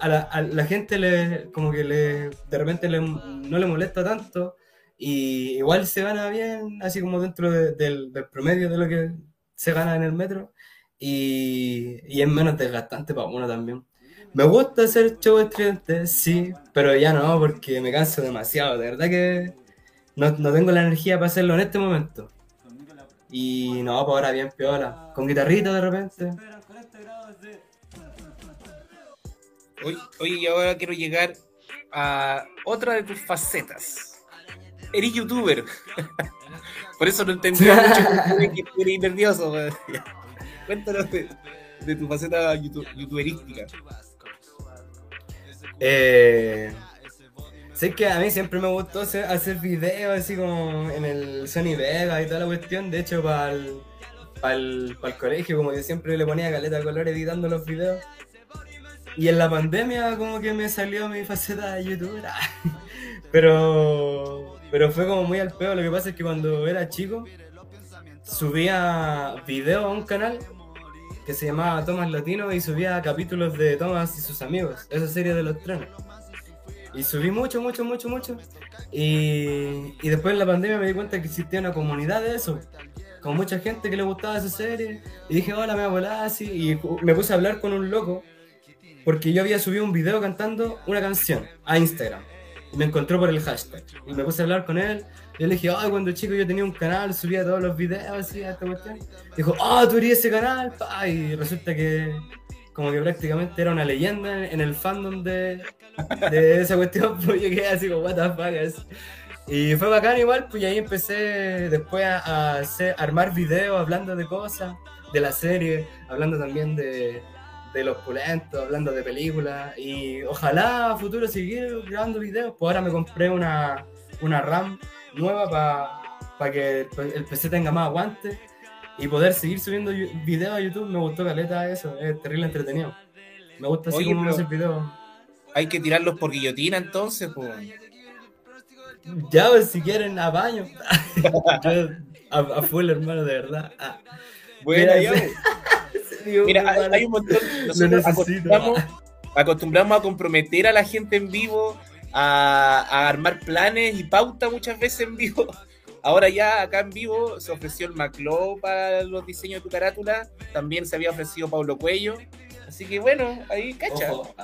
a la, a la gente le como que le de repente le- no le molesta tanto y igual se gana bien, así como dentro de- del, del promedio de lo que se gana en el metro y, y es menos desgastante para uno también. Me gusta hacer show estridente, sí, pero ya no, porque me canso demasiado. De verdad que no, no tengo la energía para hacerlo en este momento. Y no, pues ahora bien piola. Con guitarrita de repente. Oye, oye, y ahora quiero llegar a otra de tus facetas. eres youtuber. *laughs* Por eso no entendía *laughs* mucho que eres nervioso. *laughs* Cuéntanos de, de tu faceta youtu- youtuberística. Eh, sé que a mí siempre me gustó hacer, hacer videos así como en el Sony Vega y toda la cuestión. De hecho, para el, colegio, como yo siempre le ponía caleta de color editando los videos. Y en la pandemia como que me salió mi faceta de youtuber. *laughs* pero, pero fue como muy al peo. Lo que pasa es que cuando era chico subía videos a un canal que se llamaba Thomas Latino y subía capítulos de Thomas y sus amigos, esa serie de los trenes. Y subí mucho, mucho, mucho, mucho. Y, y después en la pandemia me di cuenta que existía una comunidad de eso, con mucha gente que le gustaba esa serie. Y dije, hola, me voy a volar así. Y me puse a hablar con un loco, porque yo había subido un video cantando una canción a Instagram. Me encontró por el hashtag. Y me puse a hablar con él. Y yo le dije, ay, cuando chico yo tenía un canal, subía todos los videos así esta cuestión. Dijo, ah, tú eres ese canal. pa", Y resulta que como que prácticamente era una leyenda en el fandom de, de esa cuestión. *laughs* Pues yo quedé así como, what the fuck. así. Y fue bacán igual, pues y ahí empecé después a hacer, a armar videos hablando de cosas, de la serie, hablando también de, de los pulentos, hablando de películas. Y ojalá a futuro seguir grabando videos. Pues ahora me compré una, una RAM nueva para que el PC tenga más aguante y poder seguir subiendo videos a YouTube. Me gustó caleta eso, es terrible entretenido. Me gusta así Oye, como hacer videos. Hay que tirarlos por guillotina entonces, pues. Ya, pues, si quieren, a baño. *laughs* Yo, a, a full, hermano, de verdad. Ah, Bueno, ya, *laughs* Mira, hay, un montón. *laughs* Nosotros acostumbramos, acostumbramos a comprometer a la gente en vivo, a, a armar planes y pauta muchas veces en vivo. *laughs* Ahora ya acá en vivo se ofreció el Maclo para los diseños de tu carátula, también se había ofrecido Pablo Cuello, así que bueno, ahí cacha. Ojo.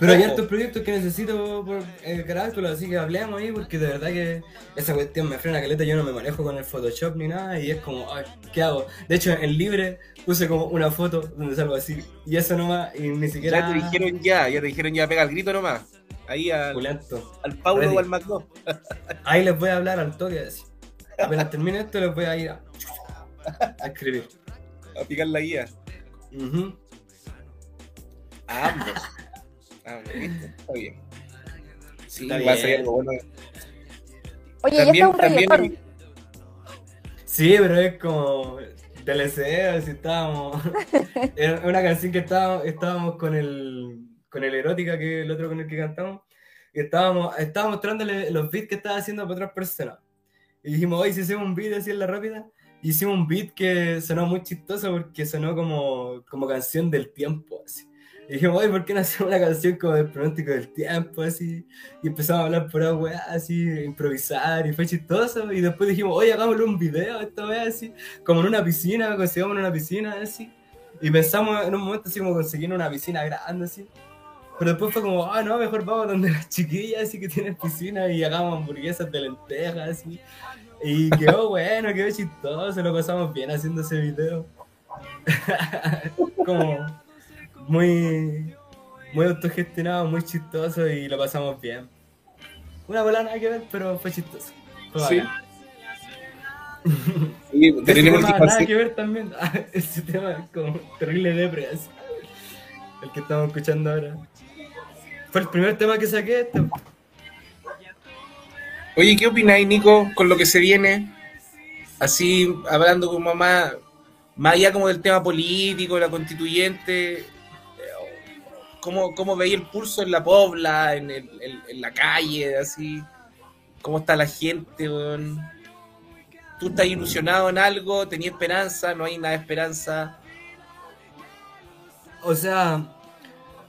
Pero hay hartos proyectos que necesito por eh, carátula, así que hablemos ahí porque de verdad que esa cuestión me frena caleta, yo no me manejo con el Photoshop ni nada y es como, ay, ¿qué hago? De hecho, en libre puse como una foto donde salgo así y eso nomás y ni siquiera... Ya te dijeron ya, ya te dijeron ya, pega el grito nomás. Ahí al, Pulento. al Paulo Ready. o al Maclo. *laughs* Ahí les voy a hablar al toque así. Apenas termine esto les voy a ir a, a escribir. A picar la guía. Ujú. A ambos. Está bien. Sí, Está va a ser bien. algo bueno. Oye, También- y esto es un también- reggaetón. Sí, pero es como DLC, así estábamos. *laughs* Era una canción que estábamos, estábamos con el con el erótica, que el otro con el que cantamos, y estábamos, estábamos mostrándole los beats que estaba haciendo para otras personas. Y dijimos, hoy si hacemos un beat así en la rápida, y hicimos un beat que sonó muy chistoso porque sonó como, como canción del tiempo, así. Y dijimos, oye, ¿por qué no hacemos una canción como del pronóstico del tiempo, así? Y empezamos a hablar por weá, así, improvisar, y fue chistoso. Y después dijimos, oye, hagámosle un video esta vez, así, como en una piscina, consigamos en una piscina, así. Y pensamos en un momento así como conseguir una piscina grande, así. Pero después fue como, ah, no, mejor vamos donde las chiquillas, así que tienen piscina, y hagamos hamburguesas de lentejas, así. Y quedó bueno, quedó chistoso, lo pasamos bien haciendo ese video. *laughs* como muy, muy autogestionado, muy chistoso y lo pasamos bien. Una bola nada que ver, pero fue chistoso. Fue Sí. Sí, *laughs* Ese tema nada que ver también. *laughs* Ah, Ese tema es como terrible depre, así. El que estamos escuchando ahora. Fue el primer tema que saqué este. Oye, ¿qué opináis, Nico, con lo que se viene? Así, hablando como más, más allá como del tema político, la constituyente, ¿cómo, cómo el pulso en la pobla, en, el- en la calle, así? ¿Cómo está la gente, weón? ¿Tú estás ilusionado en algo? ¿Tenías esperanza? ¿No hay nada de esperanza? O sea,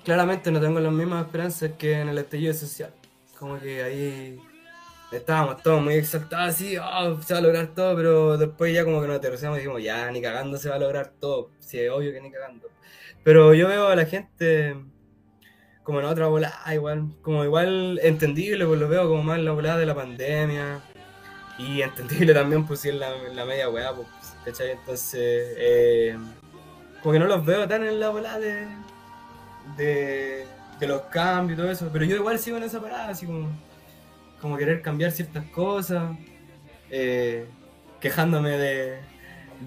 claramente no tengo las mismas esperanzas que en el estallido social. Como que ahí estábamos todos muy exaltados, así, "Oh, se va a lograr todo, pero después ya como que nos aterrizamos y dijimos, ya, ni cagando se va a lograr todo. Sí, es obvio que ni cagando. Pero yo veo a la gente como en otra volada, igual, como igual entendible, pues lo veo como más en la volada de la pandemia. Y entendible *laughs* también, pues si es la, en la media weá, pues, ¿cachai? Entonces, eh, como que no los veo tan en la volada de, de, los cambios y todo eso, pero yo igual sigo en esa parada, así como, como querer cambiar ciertas cosas, eh, quejándome de,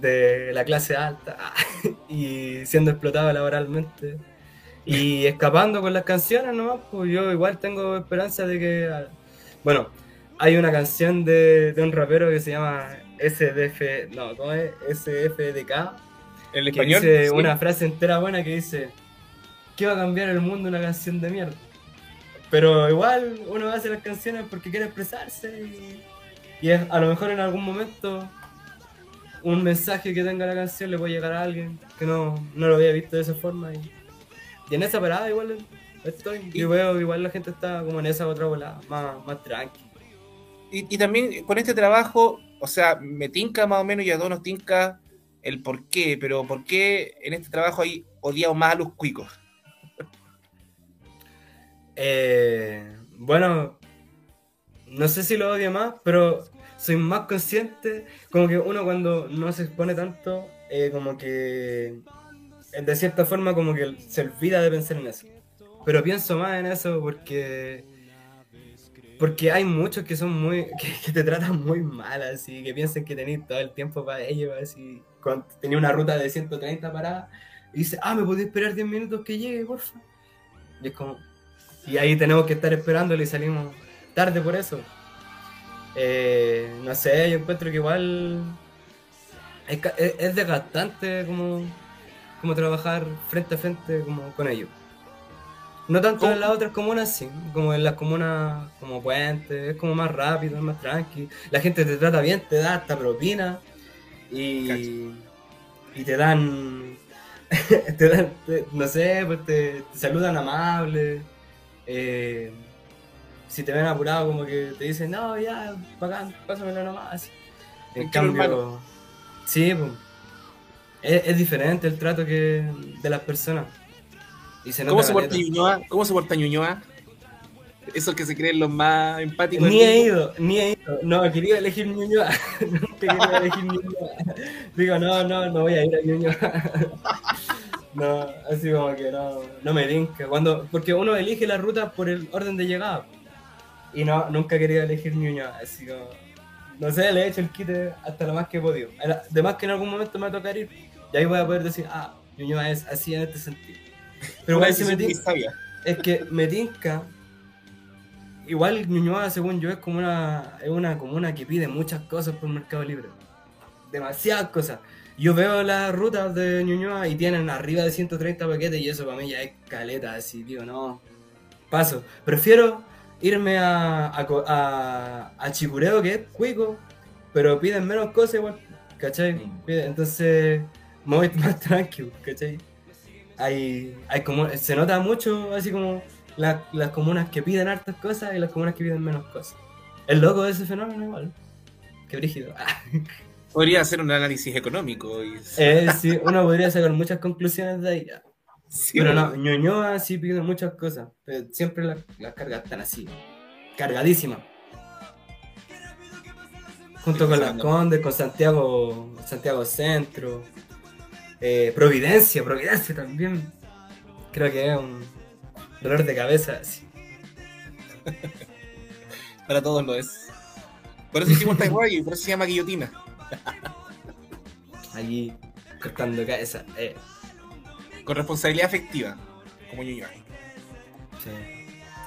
de la clase alta *laughs* y siendo explotado laboralmente y escapando con las canciones nomás, pues yo igual tengo esperanza de que, bueno, hay una canción de, de un rapero que se llama SDF, no, ¿cómo es? SFDK, El que español. dice sí. una frase entera buena que dice, ¿qué va a cambiar el mundo una canción de mierda? Pero igual uno hace las canciones porque quiere expresarse y, y es- a lo mejor en algún momento un mensaje que tenga la canción le puede llegar a alguien que no, no lo había visto de esa forma y, y en esa parada igual estoy. Yo veo igual la gente está como en esa otra volada, más, más tranqui. Y, y también con este trabajo, o sea, me tinca más o menos y a todos nos tinca el por qué, pero por qué en este trabajo hay odiado más a los cuicos. Eh, bueno, no sé si lo odio más, pero soy más consciente, como que uno cuando no se expone tanto, eh, como que de cierta forma como que se olvida de pensar en eso. Pero pienso más en eso porque porque hay muchos que son muy *laughs* que, te tratan muy mal así, que piensan que tenés todo el tiempo para ellos, así, tenía una ruta de 130 paradas y dice, "Ah, me podés esperar 10 minutos que llegue, porfa." Y es como y ahí tenemos que estar esperándolo y salimos tarde por eso. Eh, no sé, yo encuentro que igual es- es desgastante como, como trabajar frente a frente como con ellos. No tanto ¿Cómo? en las otras comunas, sí, como en las comunas como Puente, es como más rápido, es más tranqui. La gente te trata bien, te da hasta propina y, y te dan, *laughs* te dan, te- no sé, pues te, te saludan amable. eh, si te ven apurado, como que te dicen, no, ya, bacán, pásamelo nomás. En cambio, hermano. sí, pues, es, es diferente el trato que de las personas. Y se ¿Cómo se porta. Ñuñoa? ¿Cómo se porta Ñuñoa? Esos que se creen los más empáticos. Ni he ido, ni he ido. No, quería elegir Ñuñoa. *laughs* Nunca quería elegir Ñuñoa. Digo, no, no, no voy a ir a Ñuñoa. *laughs* No, así como que no, no me tinca. Cuando, porque uno elige la ruta por el orden de llegada. Y no, nunca quería elegir Ñuñoa. Así como, no sé, le he hecho el quite hasta lo más que he podido. Además que en algún momento me va a tocar ir. Y ahí voy a poder decir, ah, Ñuñoa es así en este sentido. Pero igual si me tinca, es que me tinca. Igual Ñuñoa, según yo, es como una, es una comuna que pide muchas cosas por Mercado Libre. Demasiadas cosas. Yo veo las rutas de Ñuñoa y tienen arriba de 130 paquetes y eso para mí ya es caleta, así, digo, no. Paso. Prefiero irme a, a, a, a Chicureo, que es cuico, pero piden menos cosas igual, ¿cachai? Piden- Entonces, voy *laughs* más tranquilo, ¿cachai? hay, hay como, se nota mucho así como la- las comunas que piden hartas cosas y las comunas que piden menos cosas. Es loco de ese fenómeno igual. Qué brígido. *laughs* Podría hacer un análisis económico. Y... Eh, sí, uno podría sacar muchas conclusiones de ahí. Sí, Pero no. Ñuñoa sí pide muchas cosas. Pero siempre las, las cargas están así. Cargadísimas. Junto con las Condes, con Santiago, Santiago Centro. Eh, Providencia, Providencia también. Creo que es un dolor de cabeza. así. *laughs* Para todos lo es. Por eso hicimos Taiwán y por eso se llama guillotina. *laughs* Allí cortando cabeza. Eh, Con responsabilidad afectiva. Como Ñuñoa. sí.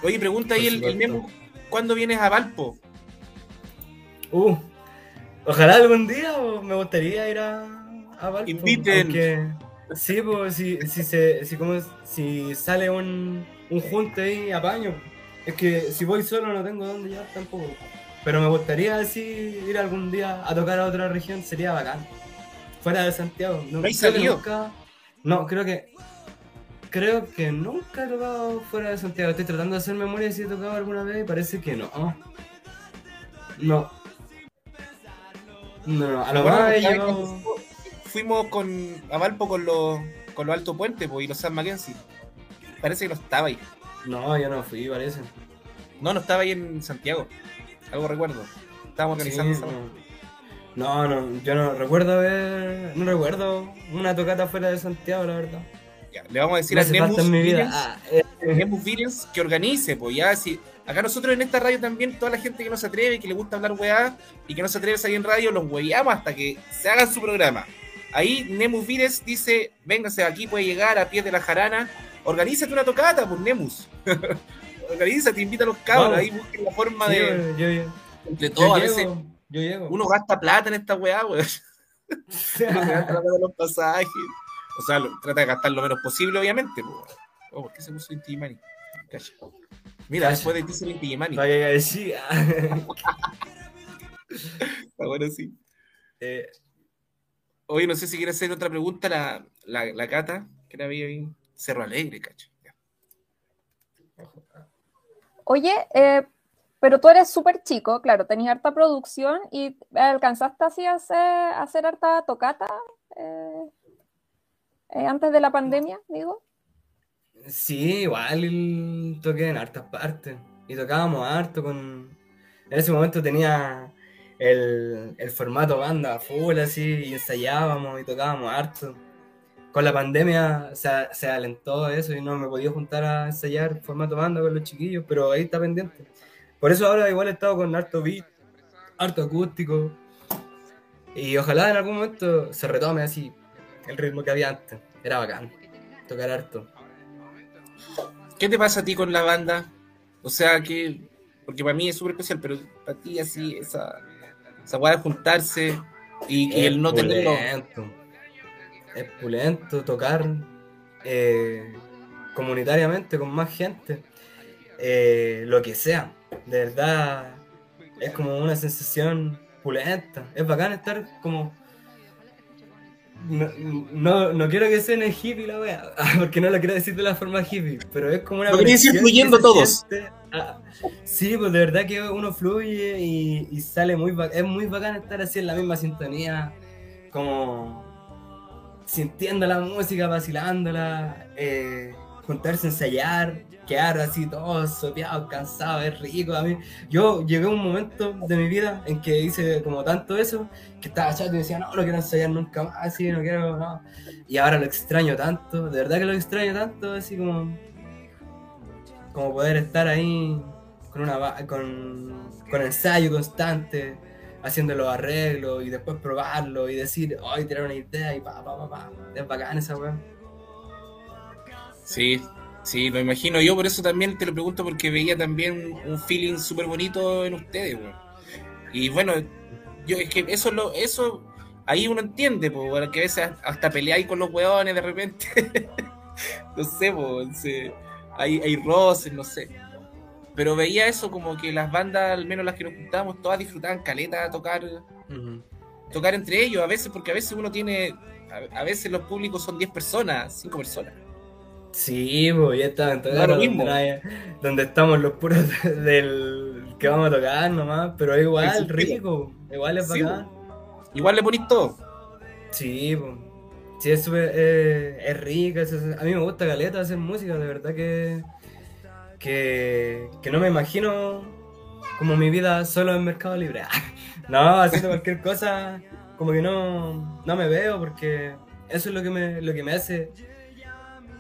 Oye, pregunta ahí el, el. Memo. ¿Cuándo vienes a Valpo? Uh, ojalá algún día me gustaría ir a, a Valpo. Inviten. aunque- sí, pues si, si, se, si, como, si sale un, un junte ahí, apaño. Es que si voy solo no tengo dónde llegar tampoco. Pero me gustaría así ir algún día a tocar a otra región, sería bacán. Fuera de Santiago. No, ¿No hay creo que salido? nunca- no, creo que. Creo que nunca he tocado fuera de Santiago. Estoy tratando de hacer memoria si he tocado alguna vez y parece que no. No. No, no, a lo Bueno, más he ¿sabes llegado- cuando Fuimos con, a Valpo con los, con los Alto Puente pues, y los San Mackenzie. Parece que no estaba ahí. No, yo no fui, parece. No, no estaba ahí en Santiago. Algo recuerdo. Estábamos Sí, organizando esa- no. no, no, yo no recuerdo haber. No recuerdo una tocata fuera de Santiago, la verdad. Ya, le vamos a decir a Nemus. Villains- Ah, eh, Nemus que organice, pues ya si Acá nosotros en esta radio también, toda la gente que no se atreve, que le gusta hablar weá y que no se atreve a salir en radio, los hueveamos hasta que se haga su programa. Ahí Nemus Vires dice, véngase aquí, puede llegar a pie de la jarana. Organízate una tocata, pues Nemus. *laughs* Organízate, invita a los cabros, ahí busquen la forma Sí, de... yo, yo, Entre yo todo, a llego, veces yo llego. uno gasta plata en esta weá, weón. *laughs* *laughs* Gasta en los pasajes. O sea, lo- trata de gastar lo menos posible, obviamente. pues, weón. Oh, ¿por qué se puso Inti Gimani? Calla. Mira, Calla. después de ti se Inti Gimani. Para que decía. Está bueno, sí. Eh, Oye, no sé si quiere hacer otra pregunta la, la, la Cata, que la vi ahí. Cerro Alegre, cacho. Ya. Oye, eh, pero tú eres súper chico, claro, tenías harta producción y alcanzaste así a hacer, a hacer harta tocata eh, eh, antes de la pandemia, digo. Sí, igual toqué en hartas partes. Y tocábamos harto con. En ese momento tenía el, el formato banda full así, y ensayábamos y tocábamos harto. Con la pandemia se, se alentó eso y no me podía juntar a ensayar formato banda con los chiquillos, pero ahí está pendiente. Por eso ahora igual he estado con harto beat, harto acústico. Y ojalá en algún momento se retome así el ritmo que había antes. Era bacán. Tocar harto. ¿Qué te pasa a ti con la banda? O sea, que. Porque para mí es súper especial, pero para ti, así, esa, esa weá juntarse y, y el no tenerlo. Es pulento tocar eh, comunitariamente con más gente. eh, lo que sea. De verdad, es como una sensación pulenta. Es bacán estar como. No, no, no quiero que suene hippie la wea, *laughs* porque no lo quiero decir de la forma hippie, pero es como una. Lo quería decir fluyendo todos. siente- sí, pues de verdad que uno fluye y, y sale muy ba- Es muy bacán estar así en la misma sintonía, como sintiendo la música, vacilándola, eh, juntarse a ensayar, quedar así todos sopeados, cansados, es rico. A mí, yo llegué a un momento de mi vida en que hice como tanto eso, que estaba chato y decía, no, no quiero ensayar nunca más, así, no quiero, no. Y ahora lo extraño tanto, de verdad que lo extraño tanto, así como, como poder estar ahí con una con, con ensayo constante, haciendo los arreglos y después probarlo y decir, ay, tirar una idea y pa, pa, pa, pa. Es bacán esa weá. Sí, sí, lo imagino. Yo por eso también te lo pregunto, porque veía también un feeling súper bonito en ustedes, weón. Y bueno, yo es que eso lo, eso ahí uno entiende, pues, porque a veces hasta peleáis con los weones de repente. *laughs* no sé, se- hay, hay roces, no sé. Pero veía eso como que las bandas, al menos las que nos juntábamos, todas disfrutaban caleta a tocar, tocar entre ellos, a veces, porque a veces uno tiene, a, a veces los públicos son 10 personas, 5 personas. Sí, pues ya está, en Da tocar lo donde, mismo. donde estamos los puros *laughs* del que vamos a tocar nomás, pero igual rico, igual es Sí, bacán. Igual le ponís todo. Sí, pues. Sí, es súper. eh, es rica. es- a mí me gusta caleta hacer música, de verdad que. Que, que no me imagino como mi vida solo en Mercado Libre. *laughs* no, haciendo cualquier cosa, como que no, no me veo porque eso es lo que me, lo que me hace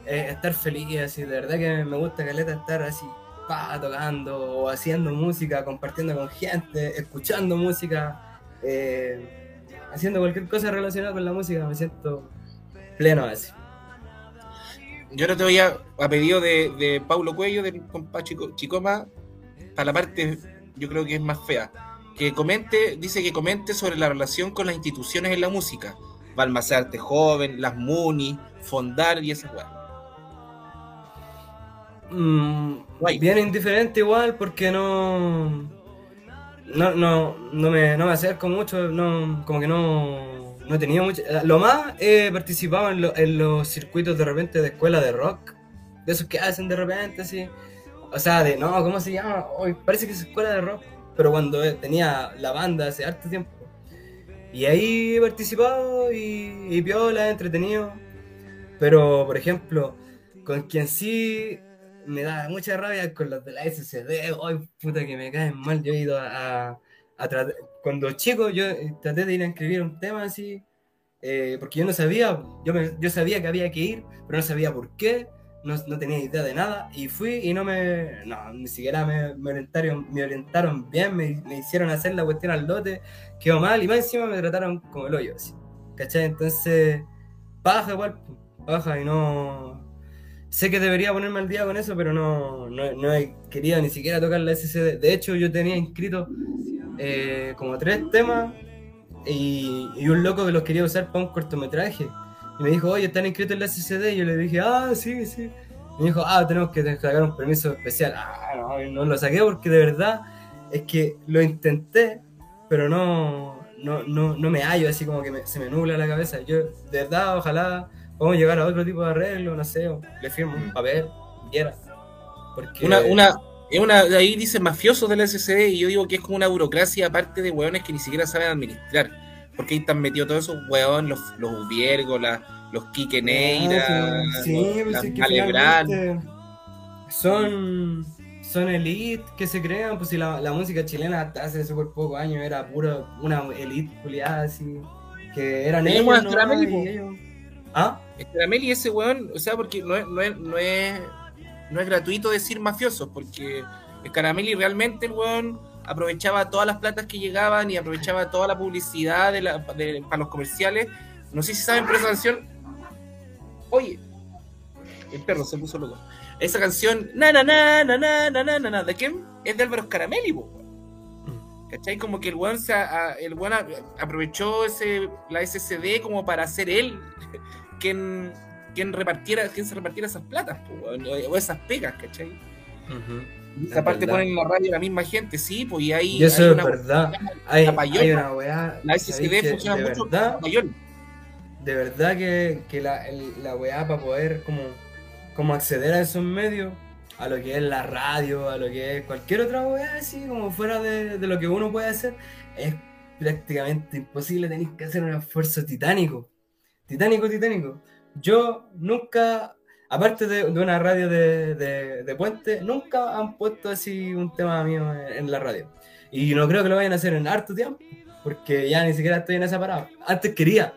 eh, estar feliz. Así, de verdad que me gusta caleta estar así, pa, tocando o haciendo música, compartiendo con gente, escuchando música. eh, haciendo cualquier cosa relacionada con la música, me siento pleno así. Yo ahora te voy a, a pedido de, de Paulo Cuello, del compa Chico- Chicoma, para la parte, yo creo que es más fea. Que comente, dice que comente sobre la relación con las instituciones en la música. Balmacerte Joven, las Muni, Fondar y esas weas. Mm, Guay. bien indiferente igual porque no no, no, no me, no me acerco mucho, no, como que no, no tenido mucho. Lo más he participado en, en los circuitos de repente de escuela de rock, de esos que hacen de repente así. O sea, de no, ¿cómo se llama? Hoy parece que es escuela de rock, pero cuando eh, tenía la banda hace harto tiempo. Y ahí he participado y, y piola, entretenido. Pero, por ejemplo, con quien sí me da mucha rabia con los de la SCD, ay puta que me caen mal. Yo he ido a, a, a cuando chico yo eh, traté de ir a escribir un tema así, eh, porque yo no sabía, yo, me- yo sabía que había que ir, pero no sabía por qué, no, no tenía idea de nada y fui y no me, no, ni siquiera me, me orientaron, me orientaron bien, me, me hicieron hacer la cuestión al lote, quedó mal y más encima me trataron como el hoyo, así, ¿cachai? Entonces, paja igual, paja y no... Sé que debería ponerme al día con eso, pero no, no, no he querido ni siquiera tocar la SCD. De hecho, yo tenía inscrito eh, como tres temas y, y un loco que los quería usar para un cortometraje. Y me dijo, oye, están inscritos en la SCD. Y yo le dije, ah, sí, sí. Me dijo, ah, tenemos que sacar un permiso especial. Ah, no, y no lo saqué porque de verdad es que lo intenté, pero no, no, no, no me hallo, así como que me- se me nubla la cabeza. Yo, de verdad, ojalá podamos llegar a otro tipo de arreglo, no sé, o le firmo un papel, quiera. Porque, Una, una, es una, ahí dice mafiosos del SCD y yo digo que es como una burocracia aparte de hueones que ni siquiera saben administrar. Porque ahí están metidos todos esos hueones, los, los Ubiergo, la- los Quique Neira, Ah, sí, sí, pues es que son, son elite que se crean, pues si la, la música chilena hasta hace súper pocos años era puro una elite culiada así, que eran ellos, y ellos- ¿Ah? Ese weón, o sea, porque no es, no es, no es, no es gratuito decir mafiosos, porque el Carameli realmente el weón aprovechaba todas las platas que llegaban y aprovechaba toda la publicidad de la- de- para los comerciales. No sé si saben, pero esa canción. Oye, el perro se puso loco. Esa canción, na na na na na na na na, ¿de quién? Es de Álvaro Carameli, po, weón. ¿Cachai? Como que el weón, se, a- el weón a- aprovechó ese, la SSD como para hacer él *laughs* quien, quien repartiera, quien se repartiera esas platas, po, o esas pegas, ¿cachai? Y Es esa parte ponen en la radio la misma gente, sí, pues y ahí Y eso hay es una verdad. Hay, la payola. hay una weá, la ¿sabéis SSD funciona de mucho verdad, de verdad que, que la, el- la weá para poder como, como acceder a esos medios, a lo que es la radio, a lo que es cualquier otra weá así, como fuera de, de lo que uno puede hacer, es prácticamente imposible, tenéis que hacer un esfuerzo titánico. Titánico, titánico. Yo nunca, aparte de, una radio de, de, de puente, nunca han puesto así un tema mío en, la radio. Y no creo que lo vayan a hacer en harto tiempo, porque ya ni siquiera estoy en esa parada. Antes quería,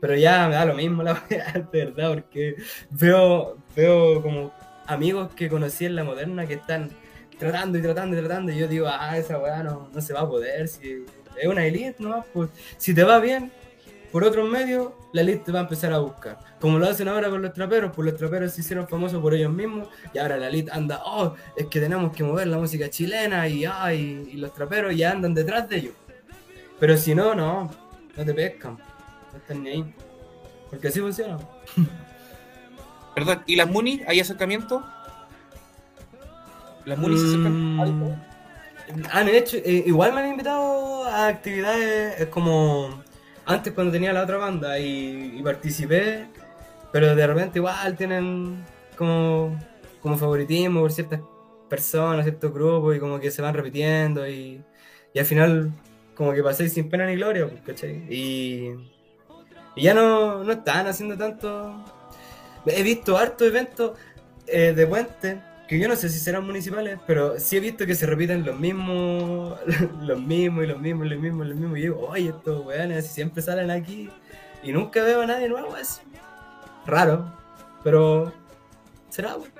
pero ya me da lo mismo la *laughs* weá, de verdad, porque veo, veo como amigos que conocí en la moderna que están tratando y tratando y tratando, y yo digo, ah, esa weá no, no se va a poder, si es una elite, ¿no? Pues, si te va bien, por otros medios, la elite te va a empezar a buscar. Como lo hacen ahora con los traperos, pues los traperos se hicieron famosos por ellos mismos, y ahora la elite anda, oh, es que tenemos que mover la música chilena, y, ay, y los traperos ya andan detrás de ellos. Pero si no, no, no te pescan, no están ni ahí. Porque así funciona. *laughs* Perdón, ¿y las Muni? ¿Hay acercamiento? ¿Las Muni se acercan? Mm, algo? han hecho, eh, igual me han invitado a actividades eh, como antes cuando tenía la otra banda y, participé, pero de repente igual tienen como, como favoritismo por ciertas personas, ciertos grupos y como que se van repitiendo y, y al final como que paséis sin pena ni gloria, pues, ¿cachai? Y, y ya no, no están haciendo tanto... He visto hartos eventos eh, de puente que yo no sé si serán municipales, pero sí he visto que se repiten los mismos, *laughs* los mismos y los mismos y los mismos y los mismos. Y digo, oye, estos weones así siempre salen aquí y nunca veo a nadie nuevo así. Raro, pero será. pues.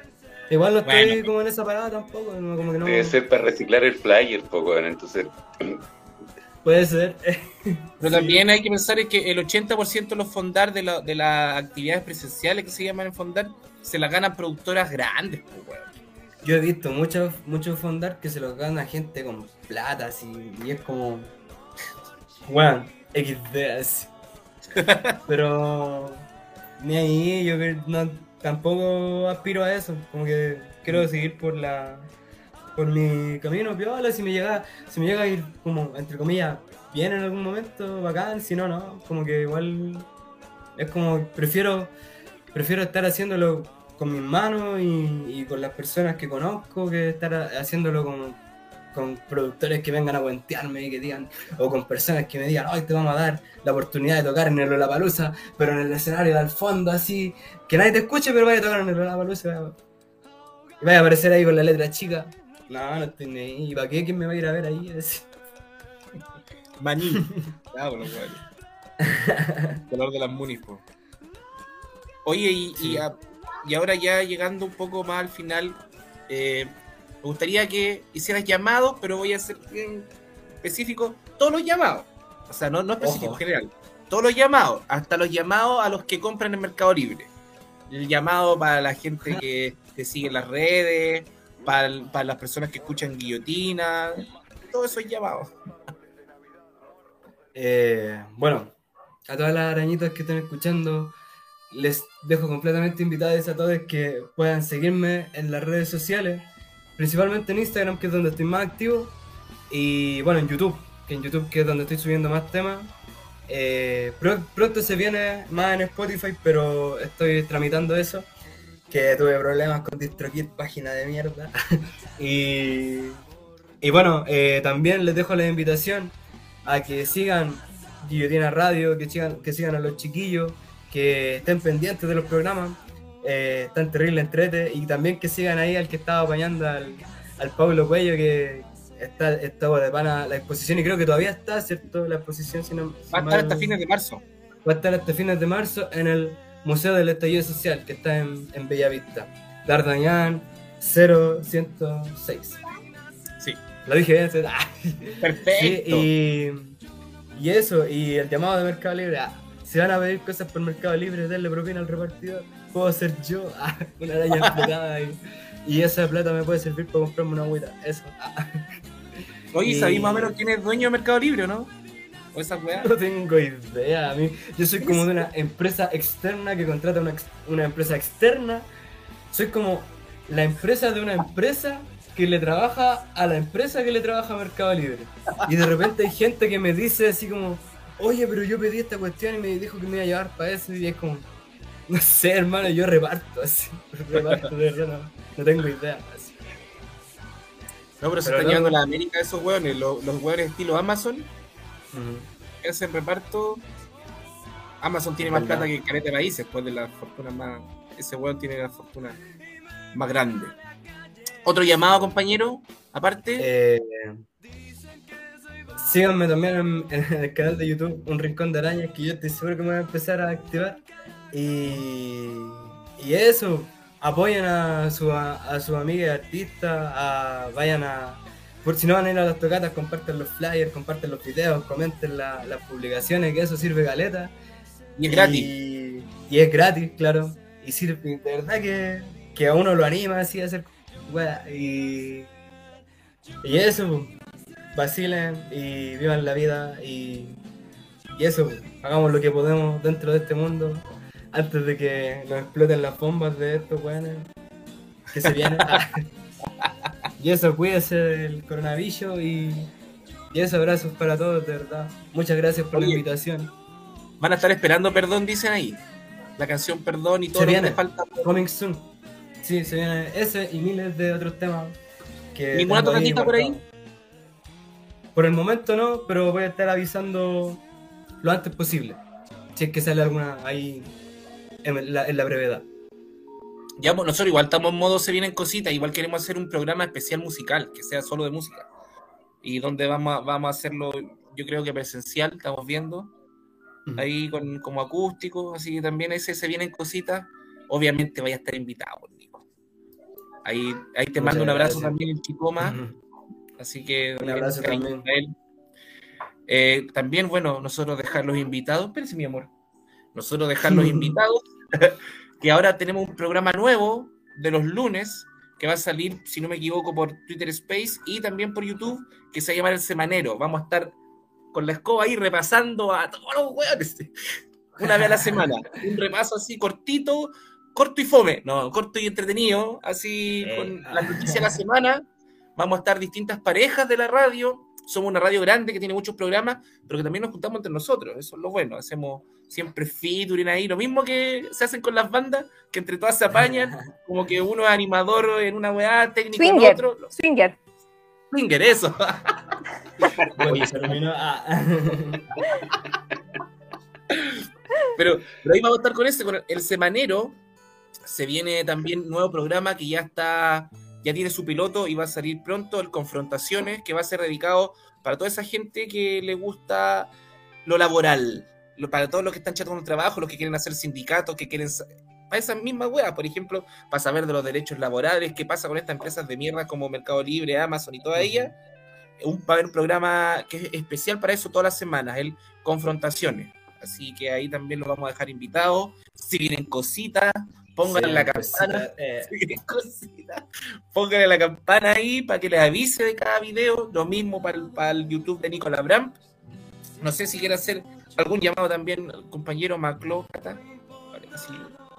Igual no estoy Bueno. como en esa parada tampoco, como que no. Debe ser para reciclar el flyer, poco, entonces Puede ser. *laughs* Pero también hay que pensar en que el 80% de los fondar de, la- de las actividades presenciales que se llaman en fondar se las ganan productoras grandes, pues, weón. Yo he visto muchos muchos fondar que se los gana gente con plata así, y es como. Bueno, XD así. Pero. Ni ahí, yo no, tampoco aspiro a eso. Como que quiero seguir por la. por mi camino, piola. Si me llega, si me llega a ir como, entre comillas, bien en algún momento, bacán, si no, no. Como que igual. Es como, prefiero. Prefiero estar haciéndolo con mis manos y, y con las personas que conozco que estar haciéndolo con, con productores que vengan a cuentearme y que digan, o con personas que me digan, hoy te vamos a dar la oportunidad de tocar en el Lollapalooza, pero en el escenario al fondo así, que nadie te escuche, pero vaya a tocar en el Lollapalooza. Y vaya a aparecer ahí con la letra chica. No, no estoy ni ahí. ¿Y para qué? ¿Quién me va a ir a ver ahí? *laughs* Así. Maní. *laughs* Ah, bueno, weón. Color de las Munis, po. Oye, y, y Sí. a- y ahora ya llegando un poco más al final, eh, me gustaría que hicieras llamados, pero voy a ser bien específico, todos los llamados. O sea, no, no específico, Ojo. general. Todos los llamados, hasta los llamados a los que compran en Mercado Libre. El llamado para la gente que te sigue en las redes, para, para las personas que escuchan guillotina, todos esos llamados. Eh, bueno, a todas las arañitas que estén escuchando, les dejo completamente invitados a todos que puedan seguirme en las redes sociales, principalmente en Instagram, que es donde estoy más activo, y bueno, en YouTube, que en YouTube que es donde estoy subiendo más temas. Eh, pro- pronto se viene más en Spotify, pero estoy tramitando eso, que tuve problemas con DistroKid, página de mierda. *laughs* y, y bueno, eh, también les dejo la invitación a que sigan Guillotina Radio, que sigan, que sigan a los chiquillos, que estén pendientes de los programas, eh, están terrible entrete, y también que sigan ahí al que estaba apañando al, al Pablo Cuello, que está, estaba de pana la exposición, y creo que todavía está, ¿cierto? La exposición, si no, Va a estar hasta fines de marzo. va a estar hasta fines de marzo en el Museo del Estallido Social, que está en, en Bellavista. D'Artagnan 0106. Sí. Lo dije bien. Ah. *laughs* Perfecto. Sí, y, y eso, y el llamado de Mercado Libre. Si van a pedir cosas por Mercado Libre, denle propina al repartidor. Puedo ser yo, *laughs* ah, una araña *laughs* explotada. Y, y esa plata me puede servir para comprarme una agüita. Eso. ah. *laughs* Oye, y- ¿sabéis más o menos quién es dueño de Mercado Libre no? ¿O esa weá? No tengo idea. A mí, yo soy como de una empresa externa que contrata una, una empresa externa. Soy como la empresa de una empresa que le trabaja a la empresa que le trabaja a Mercado Libre. Y de repente hay gente que me dice así como, oye, pero yo pedí esta cuestión y me dijo que me iba a llevar para eso. Y es como, no sé, hermano, yo reparto así. *laughs* Reparto, de verdad, no, no tengo idea. así. No, pero se Pero están no- llevando la América esos hueones, los, los hueones estilo Amazon, Ujú. que hacen reparto. Amazon tiene más plata que Careta Países, después de la fortuna más. Ese hueón tiene la fortuna más grande. Otro llamado, compañero, aparte. Eh, síganme también en, en el canal de YouTube Un Rincón de Arañas, que yo estoy seguro que me voy a empezar a activar. Y, y eso, apoyen a su, a, a sus amigas artistas, a- vayan a... Por si no van a ir a las tocatas, comparten los flyers, comparten los videos, comenten la- las publicaciones, que eso sirve galeta. y es gratis. Y, y es gratis, claro. Y sirve, de verdad que, que a uno lo anima así a hacer wea, Y, y eso, vacilen y vivan la vida. Y, y eso, hagamos lo que podemos dentro de este mundo antes de que nos exploten las bombas de estos weones que se vienen. *laughs* y eso, cuídense del coronavirus y, y eso, abrazos para todos, de verdad. Muchas gracias por la invitación. Van a estar esperando Perdón, dicen ahí. La canción Perdón y todo Se lo que viene. les falta. Coming soon. Sí, se viene ese y miles de otros temas. Que ¿Ninguna tocatita por ahí? Por el momento no, pero voy a estar avisando lo antes posible. Si es que sale alguna ahí en la, en la brevedad. Ya, pues, nosotros igual estamos en modo se vienen cositas, igual queremos hacer un programa especial musical, que sea solo de música. Y donde vamos a, vamos a hacerlo, yo creo que presencial, estamos viendo, ahí con, como acústico, así que también ese se vienen cositas. Obviamente vaya a estar invitado, Nico. Ahí, ahí te Muchas mando un abrazo gracias. también el Chicoma. Así que Un abrazo también. Eh, también, bueno, nosotros dejar los invitados, espérense mi amor, nosotros dejar los *laughs* invitados, que ahora tenemos un programa nuevo de los lunes, que va a salir, si no me equivoco, por Twitter Space y también por YouTube, que se va a llamar El Semanero. Vamos a estar con la escoba ahí repasando a todos los hueones, *laughs* una vez a la semana. Un repaso así cortito, corto y fome, no, corto y entretenido, así Eh. con la noticia de la semana. Vamos a estar distintas parejas de la radio. Somos una radio grande que tiene muchos programas, pero que también nos juntamos entre nosotros. Eso es lo bueno. Hacemos siempre featuring ahí. Lo mismo que se hacen con las bandas, que entre todas se apañan. *laughs* Como que uno es animador en una weá, técnico en Swinger. otro. Los Swinger. Swinger, eso. *laughs* Ah. *laughs* Pero, pero ahí vamos a estar con ese, con el semanero. Se viene también nuevo programa que ya está, ya tiene su piloto y va a salir pronto, el Confrontaciones, que va a ser dedicado para toda esa gente que le gusta lo laboral, lo- para todos los que están chatos con el trabajo, los que quieren hacer sindicatos, que quieren para esas mismas weas, por ejemplo, para saber de los derechos laborales, qué pasa con estas empresas de mierda como Mercado Libre, Amazon y todas ellas. Un, va a haber un programa que es especial para eso todas las semanas, el Confrontaciones. Así que ahí también los vamos a dejar invitados. Si vienen cositas, pónganle Sí, la campana. *laughs* eh, pónganle la campana ahí para que les avise de cada video. Lo mismo para el, para el YouTube de Nicolás Bram. No sé si quiere hacer algún llamado también al compañero Maclo.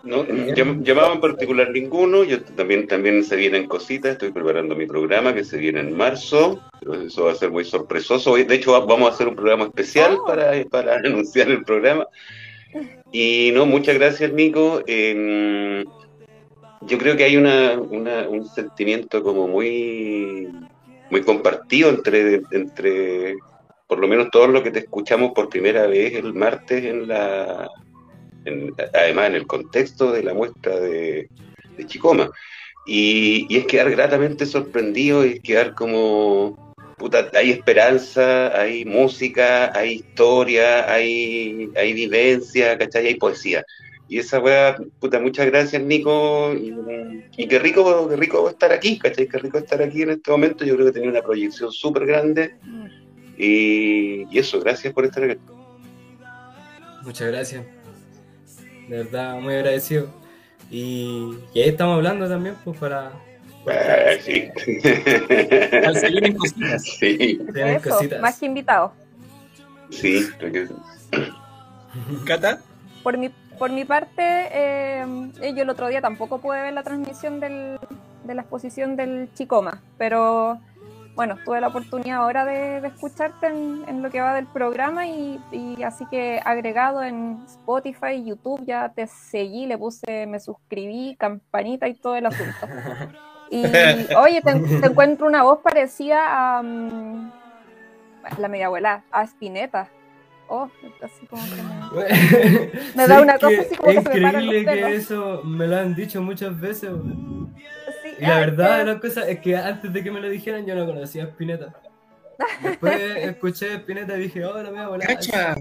No, llam- llamado en particular ninguno. Yo también, también se vienen cositas. Estoy preparando mi programa que se viene en marzo. Pero eso va a ser muy sorpresoso. Hoy, De hecho, va- vamos a hacer un programa especial Oh. para, para *laughs* anunciar el programa. Y no, muchas gracias, Nico. Eh, yo creo que hay una, una- un sentimiento como muy, muy compartido entre, entre, por lo menos todos los que te escuchamos por primera vez el martes en la, además en el contexto de la muestra de, de Chicoma. Y, y es quedar gratamente sorprendido y quedar como, puta, hay esperanza, hay música, hay historia, hay, vivencia, ¿cachai? Hay poesía. Y esa weá, puta, muchas gracias, Nico. Y, qué rico, qué rico estar aquí, ¿cachai? Qué rico estar aquí en este momento. Yo creo que tenía una proyección súper grande. Y, y eso, gracias por estar aquí. Muchas gracias. De verdad, muy agradecido. Y, y ahí estamos hablando también, pues para. Ah, sí. Sí, más que invitados. sí, Cata. Por mi, por mi parte, eh, eh, yo el otro día tampoco pude ver la transmisión del- de la exposición del Chicoma, pero bueno, tuve la oportunidad ahora de, de escucharte en, en lo que va del programa y, y así que agregado en Spotify, YouTube, ya te seguí, le puse, me suscribí, campanita y todo el asunto. Y *laughs* oye, te, te encuentro una voz parecida a mm, la media abuela, a Spinetta. Oh, así como que me- *laughs* Me da una cosa así como es que se me paran los increíble que eso me lo han dicho muchas veces. güey. Sí, Y la ah, verdad de que- las cosas es que antes de que me lo dijeran yo no conocía a Spinetta. *laughs* Después escuché a Spinetta y dije, oh, la mía volada. Cacha.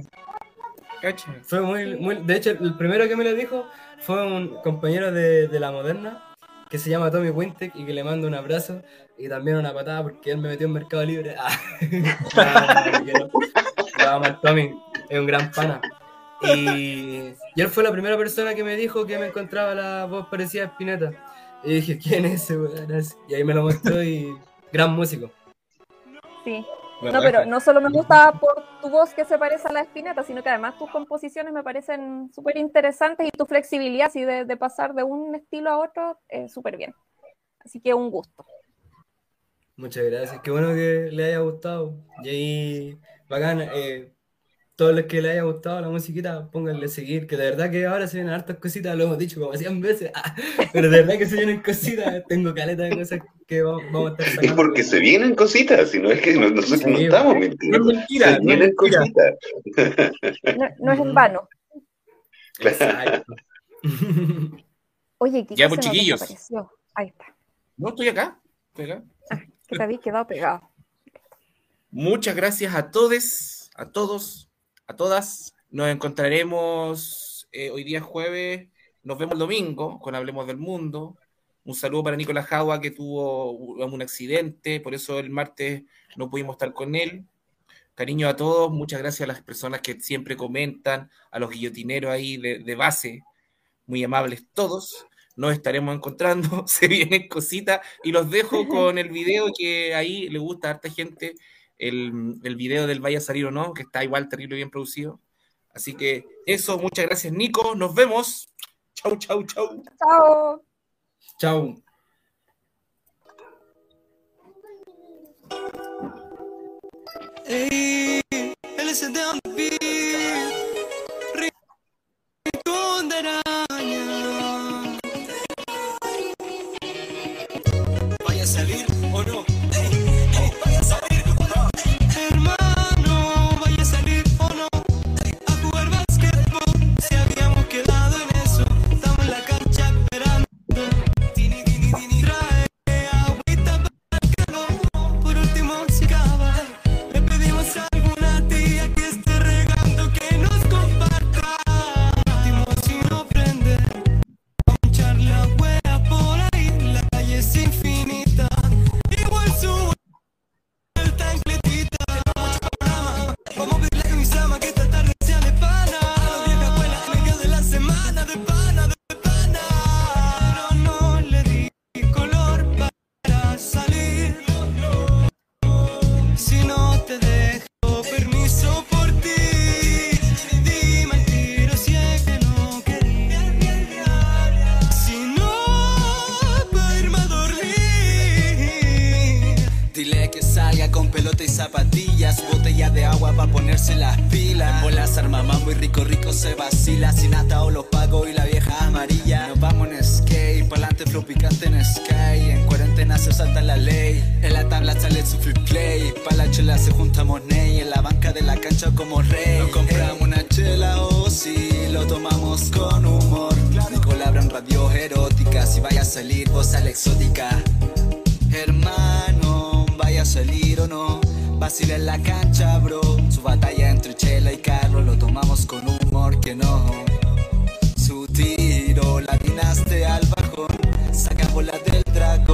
Cacha. Fue muy, muy. De hecho, el primero que me lo dijo fue un compañero de, de la moderna que se llama Tommy Wintek y que le mando un abrazo y también una patada porque él me metió en Mercado Libre. Ah. *laughs* *laughs* No, Tommy, es un gran pana. Y, y él fue la primera persona que me dijo que me encontraba la voz parecida a Spinetta. Y dije, ¿quién es ese weón? Y ahí me lo mostró y gran músico. sí. No, pero no solo me gusta por tu voz que se parece a la espineta, sino que además tus composiciones me parecen súper interesantes y tu flexibilidad así de, de pasar de un estilo a otro, eh, súper bien. Así que un gusto. Muchas gracias. Qué bueno que le haya gustado. Y ahí, bacán. Eh, todos los que le haya gustado la musiquita, pónganle seguir. Que de verdad que ahora se vienen hartas cositas, lo hemos dicho como 100 veces. ah, pero de verdad que se vienen cositas. Tengo caleta de cosas que vamos, vamos a estar *laughs* Es sacando. porque se vienen cositas, si no es que no- nosotros no estamos No mintiendo. es mentira, Se no es vienen mentira. cositas. No, no es en vano. *laughs* Exacto. *laughs* Oye, ¿qué Ya, pues, chiquillos. Ahí está. No, estoy acá. Estoy acá. Que te habéis quedado pegado. Muchas gracias a todos, a todos, a todas. Nos encontraremos eh, hoy día jueves. Nos vemos el domingo con Hablemos del Mundo. Un saludo para Nicolás Jagua que tuvo un accidente, por eso el martes no pudimos estar con él. Cariño a todos, muchas gracias a las personas que siempre comentan, a los guillotineros ahí de, de base, muy amables todos. Nos estaremos encontrando, *laughs* se vienen cositas y los dejo con el video que ahí le gusta a harta gente, el, el video del Vaya a salir o no, que está igual terrible bien producido. Así que eso, muchas gracias Nico, nos vemos. Chau, chau, chau. Chao. Chau. Ey, flow picante en sky, en cuarentena se salta la ley. En la tabla sale su free play, pa' la chela se juntamos ney, en la banca de la cancha como rey. Nos compramos una chela o si lo tomamos con humor. Nicolás en radio erótica, si vaya a salir vos a la exótica. Hermano, vaya a salir o no. Vacila en la cancha, bro. Su batalla entre Chela y Carlos lo tomamos con humor que no la del drag.